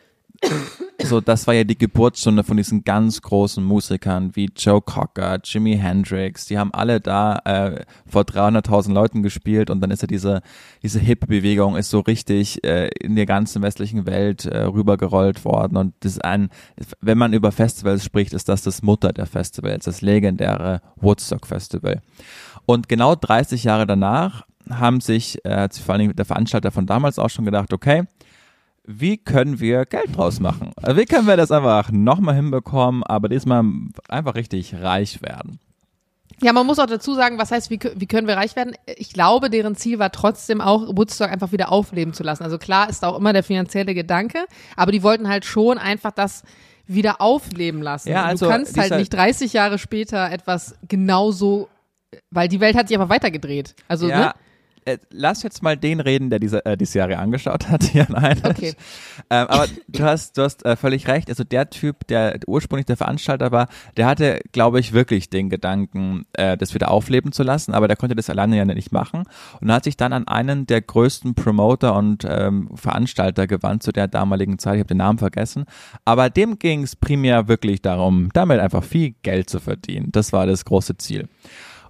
[SPEAKER 1] so, das war ja die Geburtsstunde von diesen ganz großen Musikern wie Joe Cocker, Jimi Hendrix. Die haben alle da äh, vor 300.000 Leuten gespielt und dann ist ja diese diese Hip-Bewegung ist so richtig äh, in der ganzen westlichen Welt äh, rübergerollt worden und das ist ein, wenn man über Festivals spricht, ist das das Mutter der Festivals, das legendäre Woodstock Festival. Und genau 30 Jahre danach haben sich äh, vor allen Dingen der Veranstalter von damals auch schon gedacht, okay, wie können wir Geld draus machen? Also wie können wir das einfach nochmal hinbekommen, aber diesmal einfach richtig reich werden?
[SPEAKER 2] Ja, man muss auch dazu sagen, was heißt, wie, wie können wir reich werden? Ich glaube, deren Ziel war trotzdem auch, Woodstock einfach wieder aufleben zu lassen. Also klar ist auch immer der finanzielle Gedanke, aber die wollten halt schon einfach das wieder aufleben lassen.
[SPEAKER 1] Ja, also
[SPEAKER 2] du kannst halt nicht 30 Jahre später etwas genauso, weil die Welt hat sich einfach weitergedreht. Also,
[SPEAKER 1] ja,
[SPEAKER 2] ne?
[SPEAKER 1] Äh, lass jetzt mal den reden, der diese, äh, die Serie angeschaut hat. Ja, nein.
[SPEAKER 2] Okay.
[SPEAKER 1] ähm, aber du hast, du hast äh, völlig recht. Also der Typ, der ursprünglich der Veranstalter war, der hatte, glaube ich, wirklich den Gedanken, äh, das wieder aufleben zu lassen, aber der konnte das alleine ja nicht machen und hat sich dann an einen der größten Promoter und ähm, Veranstalter gewandt zu der damaligen Zeit. Ich habe den Namen vergessen, aber dem ging es primär wirklich darum, damit einfach viel Geld zu verdienen. Das war das große Ziel.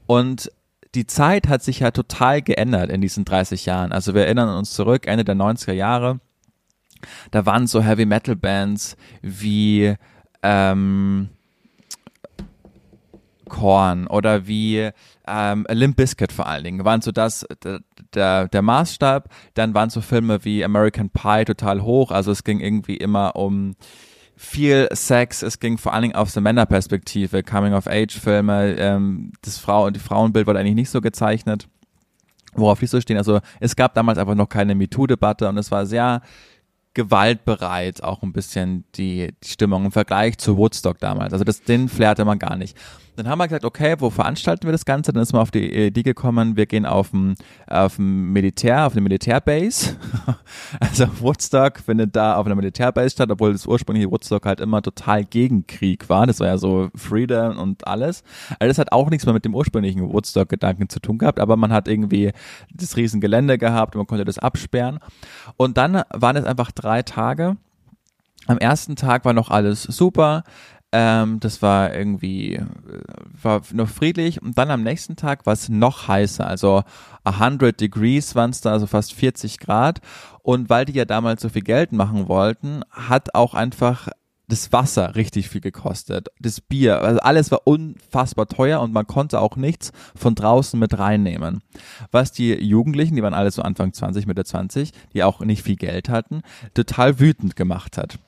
[SPEAKER 1] Und die Zeit hat sich ja total geändert in diesen 30 Jahren. Also wir erinnern uns zurück, Ende der 90er Jahre. Da waren so Heavy Metal Bands wie ähm, Korn oder wie ähm, Limp Bizkit vor allen Dingen waren so das der, der, der Maßstab. Dann waren so Filme wie American Pie total hoch. Also es ging irgendwie immer um viel Sex. Es ging vor allen Dingen aus der Männerperspektive, Coming-of-Age-Filme. Ähm, das Frau die Frauenbild wurde eigentlich nicht so gezeichnet. Worauf nicht so stehen. Also es gab damals einfach noch keine MeToo-Debatte und es war sehr gewaltbereit, auch ein bisschen die, die Stimmung im Vergleich zu Woodstock damals. Also das, den Flair man gar nicht. Dann haben wir gesagt, okay, wo veranstalten wir das Ganze? Dann ist man auf die Idee gekommen, wir gehen auf ein, auf Militär, auf eine Militärbase. Also Woodstock findet da auf einer Militärbase statt, obwohl das ursprüngliche Woodstock halt immer total gegen Krieg war. Das war ja so Freedom und alles. Also das hat auch nichts mehr mit dem ursprünglichen Woodstock-Gedanken zu tun gehabt, aber man hat irgendwie das riesen Gelände gehabt und man konnte das absperren. Und dann waren es einfach drei Tage. Am ersten Tag war noch alles super. Ähm, das war irgendwie, äh, war noch friedlich. Und dann am nächsten Tag war es noch heißer. Also 100 Degrees waren es da, also fast 40 Grad. Und weil die ja damals so viel Geld machen wollten, hat auch einfach das Wasser richtig viel gekostet. Das Bier, also alles war unfassbar teuer und man konnte auch nichts von draußen mit reinnehmen. Was die Jugendlichen, die waren alle so Anfang 20, Mitte 20, die auch nicht viel Geld hatten, total wütend gemacht hat.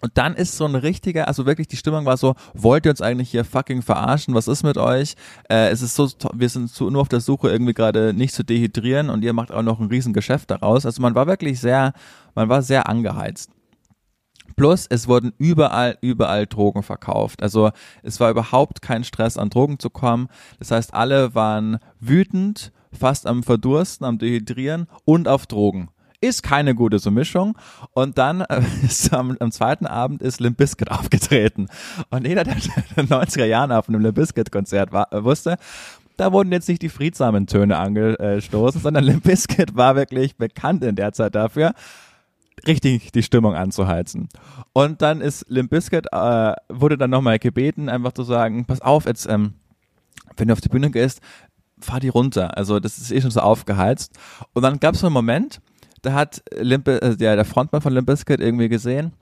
[SPEAKER 1] Und dann ist so ein richtiger, also wirklich die Stimmung war so, wollt ihr uns eigentlich hier fucking verarschen? Was ist mit euch? Äh, es ist so, wir sind so nur auf der Suche irgendwie gerade nicht zu dehydrieren und ihr macht auch noch ein riesen Geschäft daraus. Also man war wirklich sehr, man war sehr angeheizt. Plus, es wurden überall, überall Drogen verkauft. Also es war überhaupt kein Stress, an Drogen zu kommen. Das heißt, alle waren wütend, fast am Verdursten, am Dehydrieren und auf Drogen. Ist keine gute so Mischung. Und dann äh, am, am zweiten Abend ist Limp Bizkit aufgetreten. Und jeder, der in den 90er Jahren auf einem Limp Bizkit Konzert war, äh, wusste, da wurden jetzt nicht die friedsamen Töne angestoßen, sondern Limp Bizkit war wirklich bekannt in der Zeit dafür, richtig die Stimmung anzuheizen. Und dann ist Limp Bizkit, äh, wurde dann nochmal gebeten, einfach zu sagen, pass auf, jetzt, ähm, wenn du auf die Bühne gehst, fahr die runter. Also das ist eh schon so aufgeheizt. Und dann gab es so einen Moment, da hat Limp, äh, der, der Frontmann von Limp Bizkit irgendwie gesehen,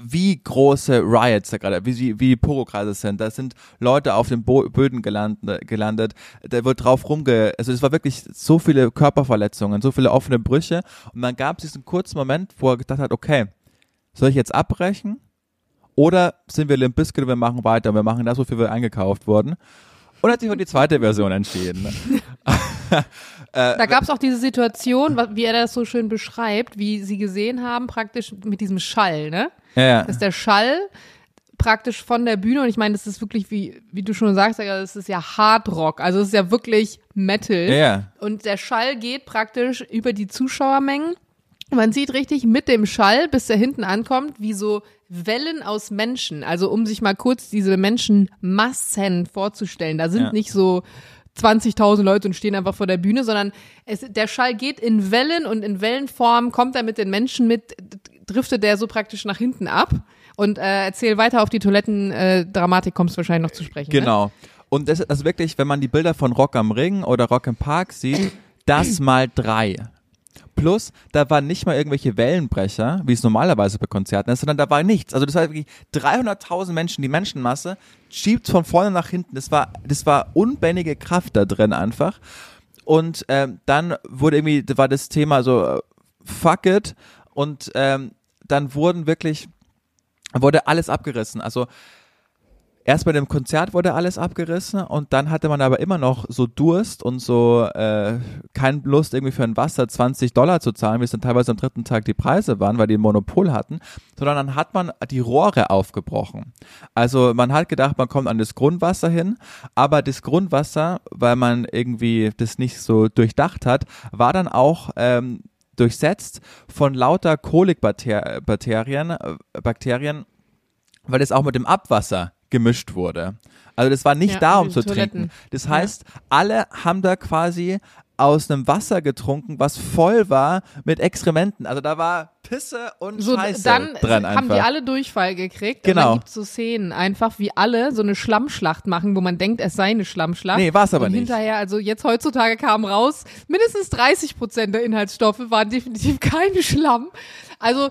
[SPEAKER 1] wie große Riots da gerade, wie, sie- wie die Pyrokreise sind. Da sind Leute auf den Bo Böden gelandet, gelandet. Da wird drauf rumge... Also es war wirklich so viele Körperverletzungen, so viele offene Brüche. Und dann gab es diesen kurzen Moment, wo er gedacht hat, okay, soll ich jetzt abbrechen? Oder sind wir Limp Bizkit wir machen weiter, wir machen das, wofür wir eingekauft wurden? Und hat sich für die zweite Version entschieden.
[SPEAKER 2] Da gab es auch diese Situation, wie er das so schön beschreibt, wie sie gesehen haben, praktisch mit diesem Schall, ne?
[SPEAKER 1] Ja, ja.
[SPEAKER 2] Dass der Schall praktisch von der Bühne, und ich meine, das ist wirklich, wie, wie du schon sagst, das ist ja Hard Rock, also es ist ja wirklich Metal.
[SPEAKER 1] Ja, ja.
[SPEAKER 2] Und der Schall geht praktisch über die Zuschauermengen. Man sieht richtig mit dem Schall, bis der hinten ankommt, wie so Wellen aus Menschen. Also um sich mal kurz diese Menschenmassen vorzustellen. Da sind
[SPEAKER 1] Ja.
[SPEAKER 2] nicht so 20.000 Leute und stehen einfach vor der Bühne, sondern es, der Schall geht in Wellen und in Wellenform kommt er mit den Menschen mit. driftet der so praktisch nach hinten ab. Und äh, erzähl weiter auf die Toiletten-Dramatik kommst du wahrscheinlich noch zu sprechen. Ne?
[SPEAKER 1] Genau. Und das ist also wirklich, wenn man die Bilder von Rock am Ring oder Rock im Park sieht, das mal drei. Plus, da waren nicht mal irgendwelche Wellenbrecher, wie es normalerweise bei Konzerten ist, sondern da war nichts. Also das war wirklich 300.000 Menschen, die Menschenmasse schiebt von vorne nach hinten. Das war, das war unbändige Kraft da drin einfach. Und ähm, dann wurde irgendwie, war das Thema so, äh, fuck it. Und ähm, dann wurden wirklich, wurde alles abgerissen. Also erst bei dem Konzert wurde alles abgerissen und dann hatte man aber immer noch so Durst und so äh, keine Lust irgendwie für ein Wasser 20 Dollar zu zahlen, wie es dann teilweise am dritten Tag die Preise waren, weil die ein Monopol hatten, sondern dann hat man die Rohre aufgebrochen. Also man hat gedacht, man kommt an das Grundwasser hin, aber das Grundwasser, weil man irgendwie das nicht so durchdacht hat, war dann auch ähm, durchsetzt von lauter Kolikbakterien, äh, Bakterien, weil es auch mit dem Abwasser gemischt wurde. Also das war nicht
[SPEAKER 2] Ja,
[SPEAKER 1] da, um zu
[SPEAKER 2] Toiletten.
[SPEAKER 1] trinken. Das heißt, alle haben da quasi aus einem Wasser getrunken, was voll war mit Exkrementen. Also da war Pisse und
[SPEAKER 2] So,
[SPEAKER 1] Scheiße
[SPEAKER 2] dann
[SPEAKER 1] dran
[SPEAKER 2] haben
[SPEAKER 1] einfach.
[SPEAKER 2] die alle Durchfall gekriegt. Und
[SPEAKER 1] Genau.
[SPEAKER 2] dann gibt's so Szenen einfach, wie alle so eine Schlammschlacht machen, wo man denkt, es sei eine Schlammschlacht.
[SPEAKER 1] Nee, war's aber
[SPEAKER 2] und
[SPEAKER 1] nicht.
[SPEAKER 2] hinterher, also jetzt heutzutage kam raus, mindestens 30 Prozent der Inhaltsstoffe waren definitiv kein Schlamm. Also,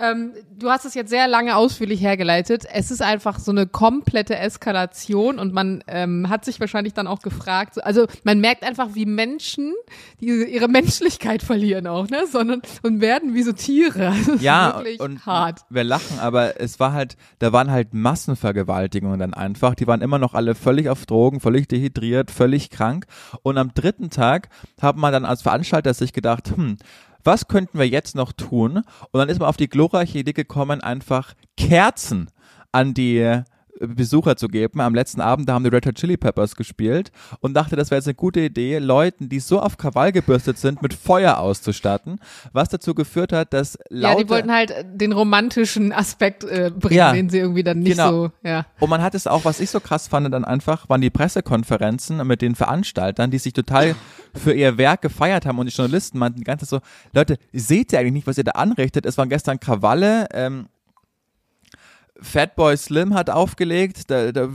[SPEAKER 2] ähm, du hast es jetzt sehr lange ausführlich hergeleitet. Es ist einfach so eine komplette Eskalation und man ähm, hat sich wahrscheinlich dann auch gefragt, so- also man merkt einfach, wie Menschen die ihre Menschlichkeit verlieren auch, ne, sondern und werden wie so Tiere. Also,
[SPEAKER 1] ja,
[SPEAKER 2] ist wirklich
[SPEAKER 1] und
[SPEAKER 2] hart.
[SPEAKER 1] wir lachen, aber es war halt, da waren halt Massenvergewaltigungen dann einfach. Die waren immer noch alle völlig auf Drogen, völlig dehydriert, völlig krank. Und am dritten Tag hat man dann als Veranstalter sich gedacht, hm, was könnten wir jetzt noch tun? Und dann ist man auf die glorreiche Idee gekommen, einfach Kerzen an die Besucher zu geben. Am letzten Abend, da haben die Red Hot Chili Peppers gespielt und dachte, das wäre jetzt eine gute Idee, Leuten, die so auf Krawall gebürstet sind, mit Feuer auszustatten, was dazu geführt hat, dass
[SPEAKER 2] Ja,
[SPEAKER 1] laute
[SPEAKER 2] die wollten halt den romantischen Aspekt äh, bringen,
[SPEAKER 1] Ja,
[SPEAKER 2] den sie irgendwie dann nicht
[SPEAKER 1] genau.
[SPEAKER 2] so, ja.
[SPEAKER 1] Und man hat es auch, was ich so krass fand, dann einfach, waren die Pressekonferenzen mit den Veranstaltern, die sich total für ihr Werk gefeiert haben und die Journalisten meinten die ganze Zeit so, Leute, seht ihr eigentlich nicht, was ihr da anrichtet? Es waren gestern Krawalle, ähm, Fatboy Slim hat aufgelegt, da, da,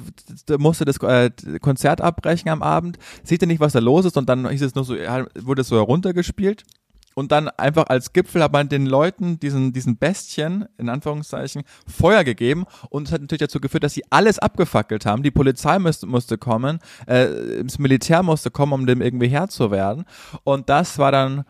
[SPEAKER 1] da musste das äh, Konzert abbrechen am Abend. Seht ihr nicht, was da los ist? Und dann hieß es nur so, wurde es so heruntergespielt. Und dann einfach als Gipfel hat man den Leuten, diesen, diesen Bestien, in Anführungszeichen, Feuer gegeben. Und es hat natürlich dazu geführt, dass sie alles abgefackelt haben. Die Polizei musste, musste kommen, äh, das Militär musste kommen, um dem irgendwie Herr zu werden. Und das war dann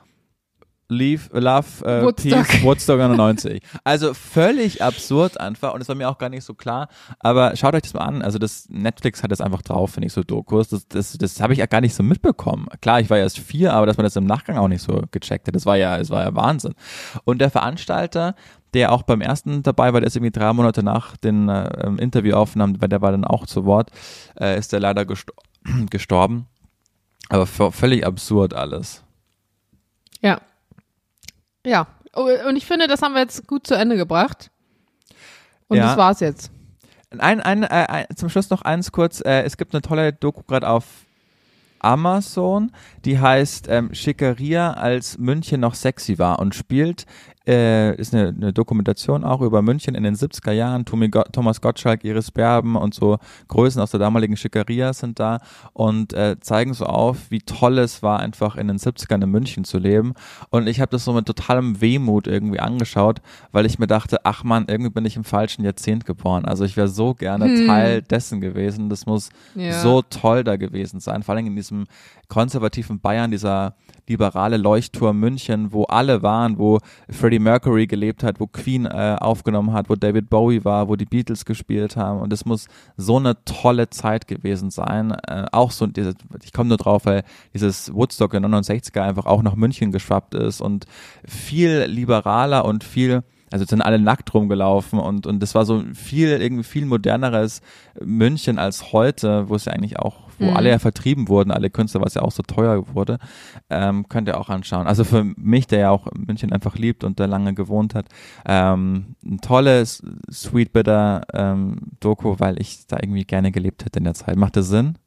[SPEAKER 1] Leave, Love, äh,
[SPEAKER 2] Woodstock.
[SPEAKER 1] Peace, Woodstock 91. Also völlig absurd einfach und es war mir auch gar nicht so klar. Aber schaut euch das mal an. Also das Netflix hat das einfach drauf, finde ich, so Dokus. Das, das, das habe ich ja gar nicht so mitbekommen. Klar, ich war erst vier, aber dass man das im Nachgang auch nicht so gecheckt hat, das war ja, das war ja Wahnsinn. Und der Veranstalter, der auch beim ersten dabei war, der ist irgendwie drei Monate nach den äh, Interviewaufnahmen, weil der war dann auch zu Wort, äh, ist der leider gesto gestorben. Aber völlig absurd alles.
[SPEAKER 2] Ja. Ja. Oh, Und ich finde, das haben wir jetzt gut zu Ende gebracht. Und
[SPEAKER 1] Ja.
[SPEAKER 2] das war's jetzt.
[SPEAKER 1] Ein, ein, äh, ein, zum Schluss noch eins kurz. Äh, es gibt eine tolle Doku gerade auf Amazon, die heißt ähm, Schickeria, als München noch sexy war und spielt, äh, ist eine, eine Dokumentation auch über München in den 70er Jahren. Tommy Go Thomas Gottschalk, Iris Berben und so Größen aus der damaligen Schickeria sind da und äh, zeigen so auf, wie toll es war, einfach in den 70ern in München zu leben. Und ich habe das so mit totalem Wehmut irgendwie angeschaut, weil ich mir dachte, ach man, irgendwie bin ich im falschen Jahrzehnt geboren. Also ich wäre so gerne
[SPEAKER 2] Hm.
[SPEAKER 1] Teil dessen gewesen. Das muss
[SPEAKER 2] Ja.
[SPEAKER 1] so toll da gewesen sein. Vor allem in diesem konservativen Bayern, dieser liberale Leuchtturm München, wo alle waren, wo Freddie Mercury gelebt hat, wo Queen äh, aufgenommen hat, wo David Bowie war, wo die Beatles gespielt haben. Und es muss so eine tolle Zeit gewesen sein. Äh, auch so, diese, ich komme nur drauf, weil dieses Woodstock in 69er einfach auch nach München geschwappt ist und viel liberaler und viel also sind alle nackt rumgelaufen und, und das war so viel, irgendwie viel moderneres München als heute, wo es ja eigentlich auch, wo
[SPEAKER 2] Mhm.
[SPEAKER 1] alle ja vertrieben wurden, alle Künstler, was ja auch so teuer wurde, ähm, könnt ihr auch anschauen. Also für mich, der ja auch München einfach liebt und da lange gewohnt hat, ähm, ein tolles Sweet Bitter ähm, Doku, weil ich da irgendwie gerne gelebt hätte in der Zeit. Macht das Sinn?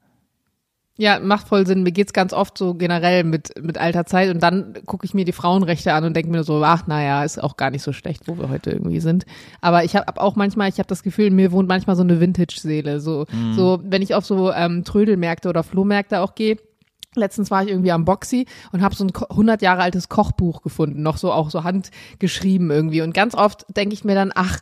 [SPEAKER 2] Ja, macht voll Sinn. Mir geht's ganz oft so generell mit, mit alter Zeit und dann gucke ich mir die Frauenrechte an und denke mir so, ach naja, ist auch gar nicht so schlecht, wo wir heute irgendwie sind. Aber ich habe auch manchmal, ich habe das Gefühl, mir wohnt manchmal so eine Vintage-Seele. So, so, wenn ich auf so ähm, Trödelmärkte oder Flohmärkte auch gehe, Letztens war ich irgendwie am Boxy und habe so ein ko- 100 Jahre altes Kochbuch gefunden, noch so auch so handgeschrieben irgendwie. Und ganz oft denke ich mir dann, ach,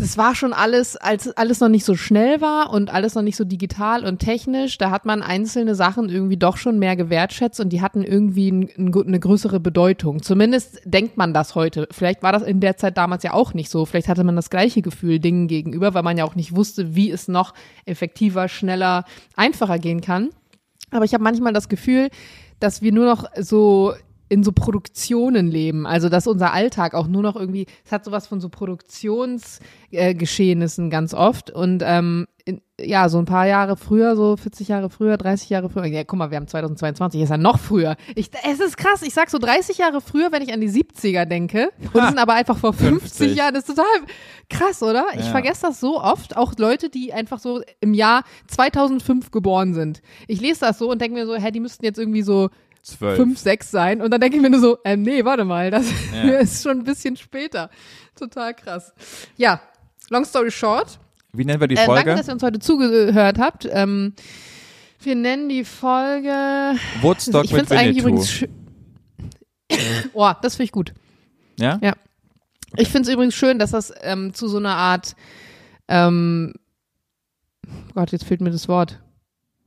[SPEAKER 2] das war schon alles, als alles noch nicht so schnell war und alles noch nicht so digital und technisch. Da hat man einzelne Sachen irgendwie doch schon mehr gewertschätzt und die hatten irgendwie ein, ein, eine größere Bedeutung. Zumindest denkt man das heute. Vielleicht war das in der Zeit damals ja auch nicht so. Vielleicht hatte man das gleiche Gefühl Dingen gegenüber, weil man ja auch nicht wusste, wie es noch effektiver, schneller, einfacher gehen kann. Aber ich habe manchmal das Gefühl, dass wir nur noch so in so Produktionen leben. Also dass unser Alltag auch nur noch irgendwie, es hat sowas von so Produktionsgeschehnissen äh, ganz oft. Und ähm, in, ja, so ein paar Jahre früher, so 40 Jahre früher, 30 Jahre früher, ja, guck mal, wir haben 2022, ist ja noch früher. Ich, es ist krass, ich sag so 30 Jahre früher, wenn ich an die 70er denke. Und das sind aber einfach vor 50,
[SPEAKER 1] 50.
[SPEAKER 2] Jahren. Das ist total krass, oder? Ich
[SPEAKER 1] Ja.
[SPEAKER 2] vergesse das so oft. Auch Leute, die einfach so im Jahr 2005 geboren sind. Ich lese das so und denke mir so, hä, die müssten jetzt irgendwie so
[SPEAKER 1] Zwölf.
[SPEAKER 2] fünf, sechs sein. Und dann denke ich mir nur so, ähm, nee, warte mal, das
[SPEAKER 1] Ja.
[SPEAKER 2] ist schon ein bisschen später. Total krass. Ja, long story short.
[SPEAKER 1] Wie nennen wir die
[SPEAKER 2] Äh,
[SPEAKER 1] Folge?
[SPEAKER 2] danke, dass ihr uns heute zugehört habt. Ähm, wir nennen die Folge.
[SPEAKER 1] Woodstock
[SPEAKER 2] ich
[SPEAKER 1] mit
[SPEAKER 2] finde es eigentlich
[SPEAKER 1] Winnetou.
[SPEAKER 2] übrigens. oh, das finde ich gut.
[SPEAKER 1] Ja?
[SPEAKER 2] Ja. Ich finde es übrigens schön, dass das ähm, zu so einer Art. Ähm, Gott, jetzt fehlt mir das Wort.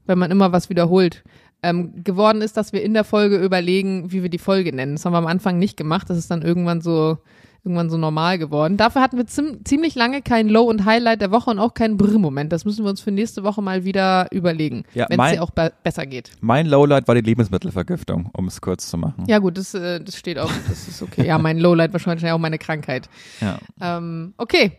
[SPEAKER 2] Wenn man immer was wiederholt. Ähm, geworden ist, dass wir in der Folge überlegen, wie wir die Folge nennen. Das haben wir am Anfang nicht gemacht. Das ist dann irgendwann so irgendwann so normal geworden. Dafür hatten wir ziemlich lange kein Low- und Highlight der Woche und auch keinen Brr-Moment. Das müssen wir uns für nächste Woche mal wieder überlegen,
[SPEAKER 1] Ja,
[SPEAKER 2] wenn es dir auch be besser geht.
[SPEAKER 1] Mein Lowlight war die Lebensmittelvergiftung, um es kurz zu machen.
[SPEAKER 2] Ja gut, das, äh, das steht auch, das ist okay. Ja, mein Lowlight wahrscheinlich auch meine Krankheit.
[SPEAKER 1] Ja.
[SPEAKER 2] Ähm, okay.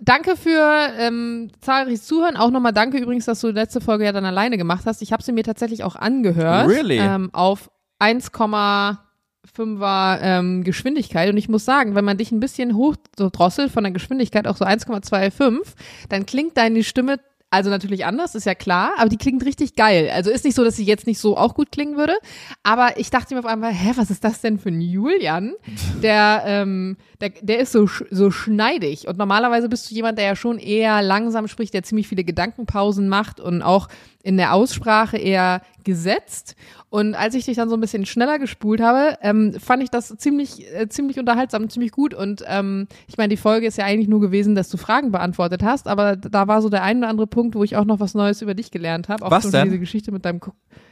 [SPEAKER 2] Danke für ähm, zahlreiches Zuhören. Auch nochmal danke übrigens, dass du die letzte Folge ja dann alleine gemacht hast. Ich habe sie mir tatsächlich auch angehört.
[SPEAKER 1] Really?
[SPEAKER 2] Ähm, auf 1,5er ähm, Geschwindigkeit. Und ich muss sagen, wenn man dich ein bisschen hoch so drosselt von der Geschwindigkeit auf so 1,25, dann klingt deine Stimme also natürlich anders, ist ja klar, aber die klingt richtig geil. Also ist nicht so, dass sie jetzt nicht so auch gut klingen würde, aber ich dachte mir auf einmal, hä, was ist das denn für ein Julian? Der, ähm, der, der ist so, so schneidig und normalerweise bist du jemand, der ja schon eher langsam spricht, der ziemlich viele Gedankenpausen macht und auch in der Aussprache eher gesetzt. Und als ich dich dann so ein bisschen schneller gespult habe, ähm, fand ich das ziemlich, äh, ziemlich unterhaltsam, ziemlich gut. Und ähm, ich meine, die Folge ist ja eigentlich nur gewesen, dass du Fragen beantwortet hast, aber da war so der ein oder andere Punkt, wo ich auch noch was Neues über dich gelernt habe. Auch
[SPEAKER 1] Was
[SPEAKER 2] zum
[SPEAKER 1] denn?
[SPEAKER 2] diese Geschichte mit deinem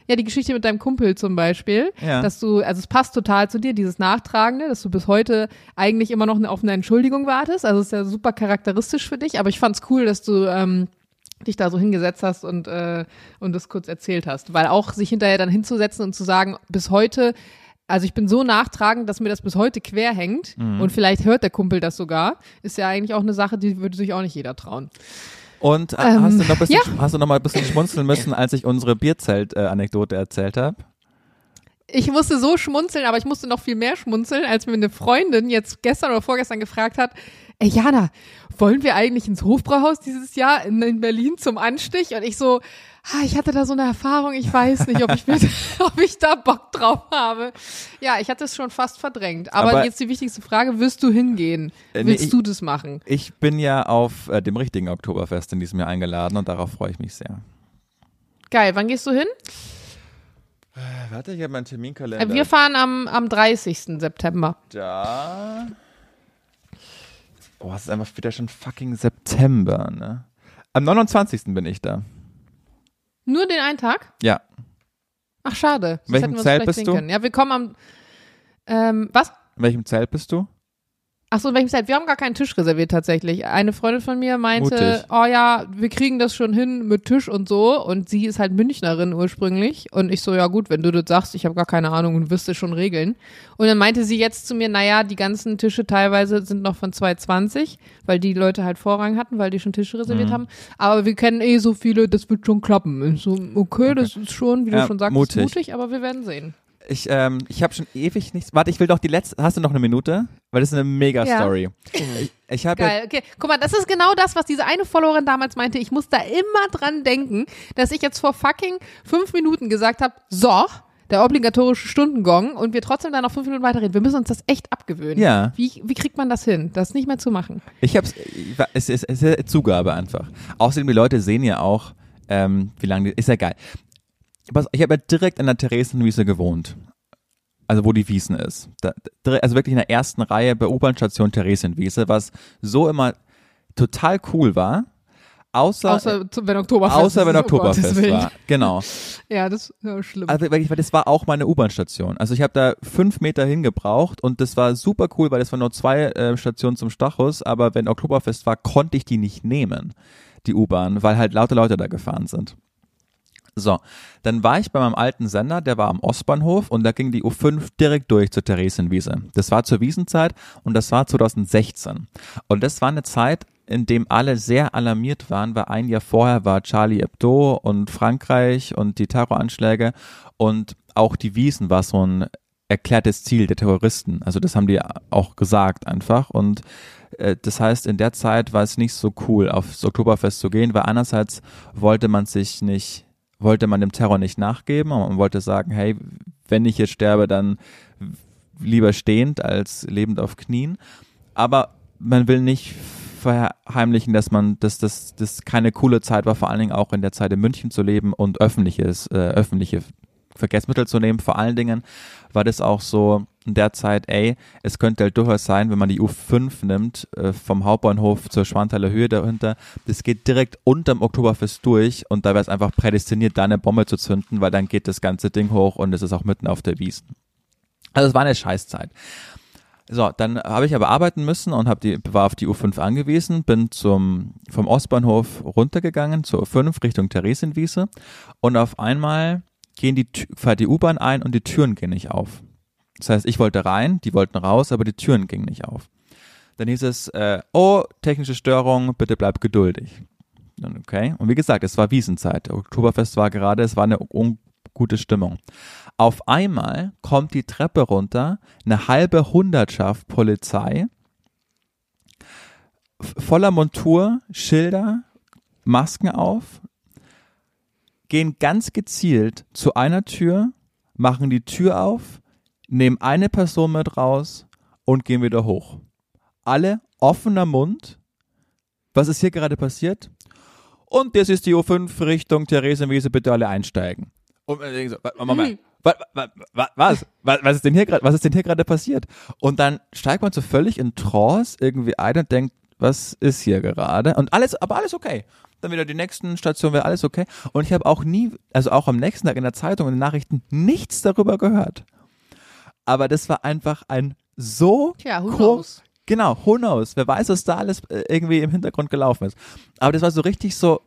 [SPEAKER 2] ja, die Geschichte mit deinem Kumpel zum Beispiel,
[SPEAKER 1] Ja.
[SPEAKER 2] dass du, also es passt total zu dir, dieses Nachtragende, dass du bis heute eigentlich immer noch eine offene Entschuldigung wartest. Also es ist ja super charakteristisch für dich, aber ich fand's cool, dass du ähm, dich da so hingesetzt hast und, äh, und das kurz erzählt hast. Weil auch sich hinterher dann hinzusetzen und zu sagen, bis heute, also ich bin so nachtragend, dass mir das bis heute quer hängt
[SPEAKER 1] Mhm.
[SPEAKER 2] und vielleicht hört der Kumpel das sogar, ist ja eigentlich auch eine Sache, die würde sich auch nicht jeder trauen.
[SPEAKER 1] Und äh,
[SPEAKER 2] Ähm,
[SPEAKER 1] hast, du noch bisschen,
[SPEAKER 2] ja.
[SPEAKER 1] hast du noch mal ein bisschen schmunzeln müssen, als ich unsere Bierzelt-Anekdote erzählt habe?
[SPEAKER 2] Ich musste so schmunzeln, aber ich musste noch viel mehr schmunzeln, als mir eine Freundin jetzt gestern oder vorgestern gefragt hat, ey Jana, wollen wir eigentlich ins Hofbrauhaus dieses Jahr in, in Berlin zum Anstich? Und ich so, ah, ich hatte da so eine Erfahrung, ich weiß nicht, ob ich, mit, ob ich da Bock drauf habe. Ja, ich hatte es schon fast verdrängt. Aber,
[SPEAKER 1] Aber-
[SPEAKER 2] jetzt die wichtigste Frage, wirst du hingehen?
[SPEAKER 1] Äh, nee,
[SPEAKER 2] Willst
[SPEAKER 1] ich-
[SPEAKER 2] du das machen?
[SPEAKER 1] Ich bin ja auf äh, dem richtigen Oktoberfest in diesem Jahr eingeladen und darauf freue ich mich sehr.
[SPEAKER 2] Geil, wann gehst du hin?
[SPEAKER 1] Äh, warte, ich habe meinen Terminkalender.
[SPEAKER 2] Äh, Wir fahren am, am 30. September.
[SPEAKER 1] da. Oh, es ist einfach wieder schon fucking September, ne? Am 29. bin ich da.
[SPEAKER 2] Nur den einen Tag?
[SPEAKER 1] Ja.
[SPEAKER 2] Ach, schade. Sonst
[SPEAKER 1] Welchem Zelt bist
[SPEAKER 2] sehen
[SPEAKER 1] du?
[SPEAKER 2] Können. Ja, wir kommen am. Ähm, was?
[SPEAKER 1] In welchem Zelt bist du?
[SPEAKER 2] Ach so, in welchem Zelt? Wir haben gar keinen Tisch reserviert tatsächlich. Eine Freundin von mir meinte,
[SPEAKER 1] Mutig.
[SPEAKER 2] oh ja, wir kriegen das schon hin mit Tisch und so. Und sie ist halt Münchnerin ursprünglich. Und ich so, ja gut, wenn du das sagst, ich habe gar keine Ahnung und wirst es schon regeln. Und dann meinte sie jetzt zu mir, naja, die ganzen Tische teilweise sind noch von 220, weil die Leute halt Vorrang hatten, weil die schon Tische reserviert
[SPEAKER 1] Mhm.
[SPEAKER 2] haben. Aber wir kennen eh so viele, das wird schon klappen. Ich so, okay, das ist schon, wie
[SPEAKER 1] Ja,
[SPEAKER 2] du schon sagst,
[SPEAKER 1] mutig.
[SPEAKER 2] mutig, aber wir werden sehen.
[SPEAKER 1] Ich, ähm, ich habe schon ewig nichts. Warte, ich will doch die letzte. Hast du noch eine Minute? Weil das ist eine mega
[SPEAKER 2] Ja.
[SPEAKER 1] Story. Ich, ich habe
[SPEAKER 2] Geil, okay. Guck mal, das ist genau das, was diese eine Followerin damals meinte. Ich muss da immer dran denken, dass ich jetzt vor fucking fünf Minuten gesagt habe, so, der obligatorische Stundengong und wir trotzdem dann noch fünf Minuten weiterreden. Wir müssen uns das echt abgewöhnen.
[SPEAKER 1] Ja.
[SPEAKER 2] Wie, wie kriegt man das hin, das nicht mehr zu machen?
[SPEAKER 1] Ich hab's, es ist, es ist Zugabe einfach. Außerdem, die Leute sehen ja auch, ähm, wie lange, die- ist ja geil. Ich habe ja direkt an der Theresienwiese gewohnt. Also wo die Wiesen ist. Da, also wirklich in der ersten Reihe bei U-Bahn-Station Theresienwiese, was so immer total cool war. Außer,
[SPEAKER 2] Außer zu- wenn Oktoberfest
[SPEAKER 1] außer wenn.
[SPEAKER 2] Oh,
[SPEAKER 1] Oktoberfest
[SPEAKER 2] Willen.
[SPEAKER 1] war. Genau.
[SPEAKER 2] Ja, das ist ja, schlimm.
[SPEAKER 1] Also wirklich, weil das war auch meine U-Bahn-Station. Also ich habe da fünf Meter hingebraucht und das war super cool, weil das waren nur zwei äh, Stationen zum Stachus, aber wenn Oktoberfest war, konnte ich die nicht nehmen, die U-Bahn, weil halt lauter Leute da gefahren sind. So, dann war ich bei meinem alten Sender, der war am Ostbahnhof und da ging die U5 direkt durch zur Theresienwiese. Das war zur Wiesenzeit und das war 2016. Und das war eine Zeit, in dem alle sehr alarmiert waren, weil ein Jahr vorher war Charlie Hebdo und Frankreich und die Terroranschläge und auch die Wiesen war so ein erklärtes Ziel der Terroristen. Also das haben die auch gesagt einfach und äh, das heißt, in der Zeit war es nicht so cool, aufs Oktoberfest zu gehen, weil einerseits wollte man sich nicht, wollte man dem Terror nicht nachgeben und man wollte sagen, hey, wenn ich jetzt sterbe, dann lieber stehend als lebend auf Knien. Aber man will nicht verheimlichen, dass man, dass das, das keine coole Zeit war, vor allen Dingen auch in der Zeit in München zu leben und öffentliches, äh, öffentliche Verkehrsmittel zu nehmen. Vor allen Dingen war das auch so in der Zeit, ey, es könnte halt durchaus sein, wenn man die U5 nimmt, äh, vom Hauptbahnhof zur Schwanthaler Höhe dahinter, das geht direkt unterm Oktoberfest durch und da wäre es einfach prädestiniert, da eine Bombe zu zünden, weil dann geht das ganze Ding hoch und es ist auch mitten auf der Wiesn. Also es war eine Scheißzeit. So, dann habe ich aber arbeiten müssen und habe die war auf die U5 angewiesen, bin zum vom Ostbahnhof runtergegangen zur U5 Richtung Theresienwiese und auf einmal gehen die fährt die U-Bahn ein und die Türen gehen nicht auf. Das heißt, ich wollte rein, die wollten raus, aber die Türen gingen nicht auf. Dann hieß es, äh, oh, technische Störung, bitte bleib geduldig. Okay. Und wie gesagt, es war Wiesenzeit. Oktoberfest war gerade, es war eine ungute Stimmung. Auf einmal kommt die Treppe runter, eine halbe Hundertschaft Polizei, voller Montur, Schilder, Masken auf, gehen ganz gezielt zu einer Tür, machen die Tür auf, nehmen eine Person mit raus und gehen wieder hoch. Alle offener Mund. Was ist hier gerade passiert? Und das ist die U5 Richtung Theresienwiese, bitte alle einsteigen. Und man denkt so, Moment, wa- wa- wa- was, was, was ist denn hier gerade, was ist denn hier gerade passiert? Und dann steigt man so völlig in Trance irgendwie ein und denkt, was ist hier gerade? Und alles, aber alles okay. Dann wieder die nächsten Stationen wäre alles okay. Und ich habe auch nie, also auch am nächsten Tag in der Zeitung und in den Nachrichten nichts darüber gehört. Aber das war einfach ein so
[SPEAKER 2] Tja, who knows?
[SPEAKER 1] Genau, who knows? Wer weiß, was da alles äh, irgendwie im Hintergrund gelaufen ist. Aber das war so richtig so,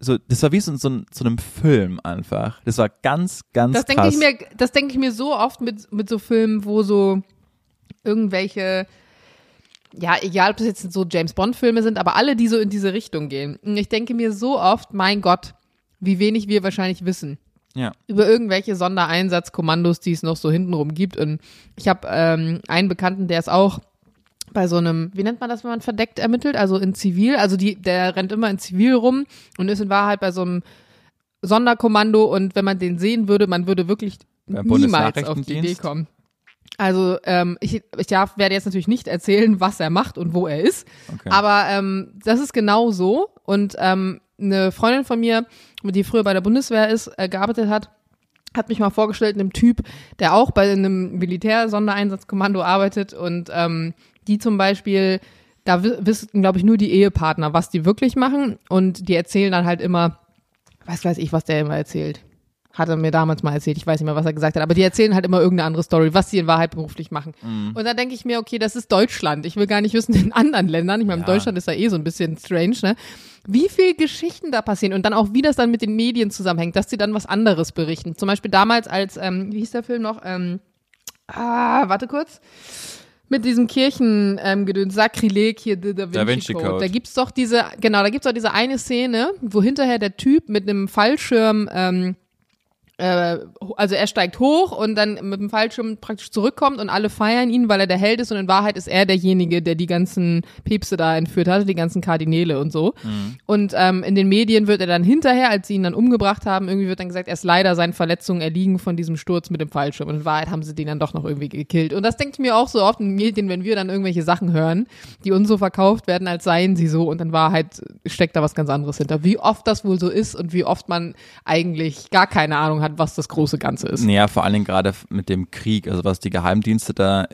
[SPEAKER 1] so das war wie so, so, ein- so einem Film einfach. Das war ganz, ganz
[SPEAKER 2] Das denke
[SPEAKER 1] krass.
[SPEAKER 2] ich mir, das denke ich mir so oft mit, mit so Filmen, wo so irgendwelche, ja, egal ob das jetzt so James Bond Filme sind, aber alle, die so in diese Richtung gehen. Ich denke mir so oft, mein Gott, wie wenig wir wahrscheinlich wissen
[SPEAKER 1] ja.
[SPEAKER 2] über irgendwelche Sondereinsatzkommandos, die es noch so hintenrum gibt. Und ich habe ähm, einen Bekannten, der ist auch bei so einem, wie nennt man das, wenn man verdeckt ermittelt, also in Zivil, also die, der rennt immer in Zivil rum und ist in Wahrheit bei so einem Sonderkommando und wenn man den sehen würde, man würde wirklich niemals auf die? Idee kommen. Also ähm, ich, ich darf, werde jetzt natürlich nicht erzählen, was er macht und wo er ist,
[SPEAKER 1] Okay.
[SPEAKER 2] aber ähm, das ist genau so. Und ähm, eine Freundin von mir, die früher bei der Bundeswehr ist, äh, gearbeitet hat, hat mich mal vorgestellt, einem Typ, der auch bei einem Militär-Sondereinsatzkommando arbeitet und ähm, die zum Beispiel, da wi- wissen, glaube ich, nur die Ehepartner, was die wirklich machen und die erzählen dann halt immer, was weiß ich, was der immer erzählt. Hat er mir damals mal erzählt, ich weiß nicht mehr, was er gesagt hat, aber die erzählen halt immer irgendeine andere Story, was sie in Wahrheit beruflich machen. Und da denke ich mir, okay, das ist Deutschland. Ich will gar nicht wissen, in anderen Ländern, ich meine,
[SPEAKER 1] Ja.
[SPEAKER 2] Deutschland ist ja eh so ein bisschen strange, ne? Wie viel Geschichten da passieren und dann auch, wie das dann mit den Medien zusammenhängt, dass sie dann was anderes berichten. Zum Beispiel damals als, ähm, wie hieß der Film noch? Ähm, ah, warte kurz. Mit diesem Kirchen ähm, Sakrileg hier, Da Vinci,
[SPEAKER 1] Da Vinci
[SPEAKER 2] Code.
[SPEAKER 1] Code.
[SPEAKER 2] Da gibt's doch diese, genau, da gibt's doch diese eine Szene, wo hinterher der Typ mit einem Fallschirm ähm, äh, also er steigt hoch und dann mit dem Fallschirm praktisch zurückkommt und alle feiern ihn, weil er der Held ist und in Wahrheit ist er derjenige, der die ganzen Päpste da entführt hatte, die ganzen Kardinäle und so. Mhm. Und ähm, in den Medien wird er dann hinterher, als sie ihn dann umgebracht haben, irgendwie wird dann gesagt, er ist leider seinen Verletzungen erliegen von diesem Sturz mit dem Fallschirm. Und in Wahrheit haben sie den dann doch noch irgendwie gekillt. Und das denke ich mir auch so oft in den Medien, wenn wir dann irgendwelche Sachen hören, die uns so verkauft werden, als seien sie so und in Wahrheit steckt da was ganz anderes hinter. Wie oft das wohl so ist und wie oft man eigentlich gar keine Ahnung hat, was das große Ganze ist.
[SPEAKER 1] Ja, vor allen Dingen gerade mit dem Krieg, also was die Geheimdienste da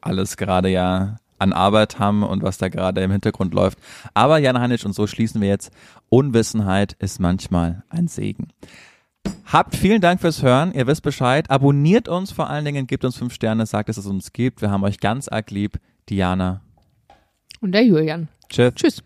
[SPEAKER 1] alles gerade ja an Arbeit haben und was da gerade im Hintergrund läuft. Aber Jan Heinisch, und so schließen wir jetzt, Unwissenheit ist manchmal ein Segen. Habt vielen Dank fürs Hören. Ihr wisst Bescheid. Abonniert uns vor allen Dingen, gebt uns fünf Sterne, sagt, dass es uns gibt. Wir haben euch ganz arg lieb. Diana.
[SPEAKER 2] Und der Julian.
[SPEAKER 1] Tschüss.
[SPEAKER 2] Tschüss.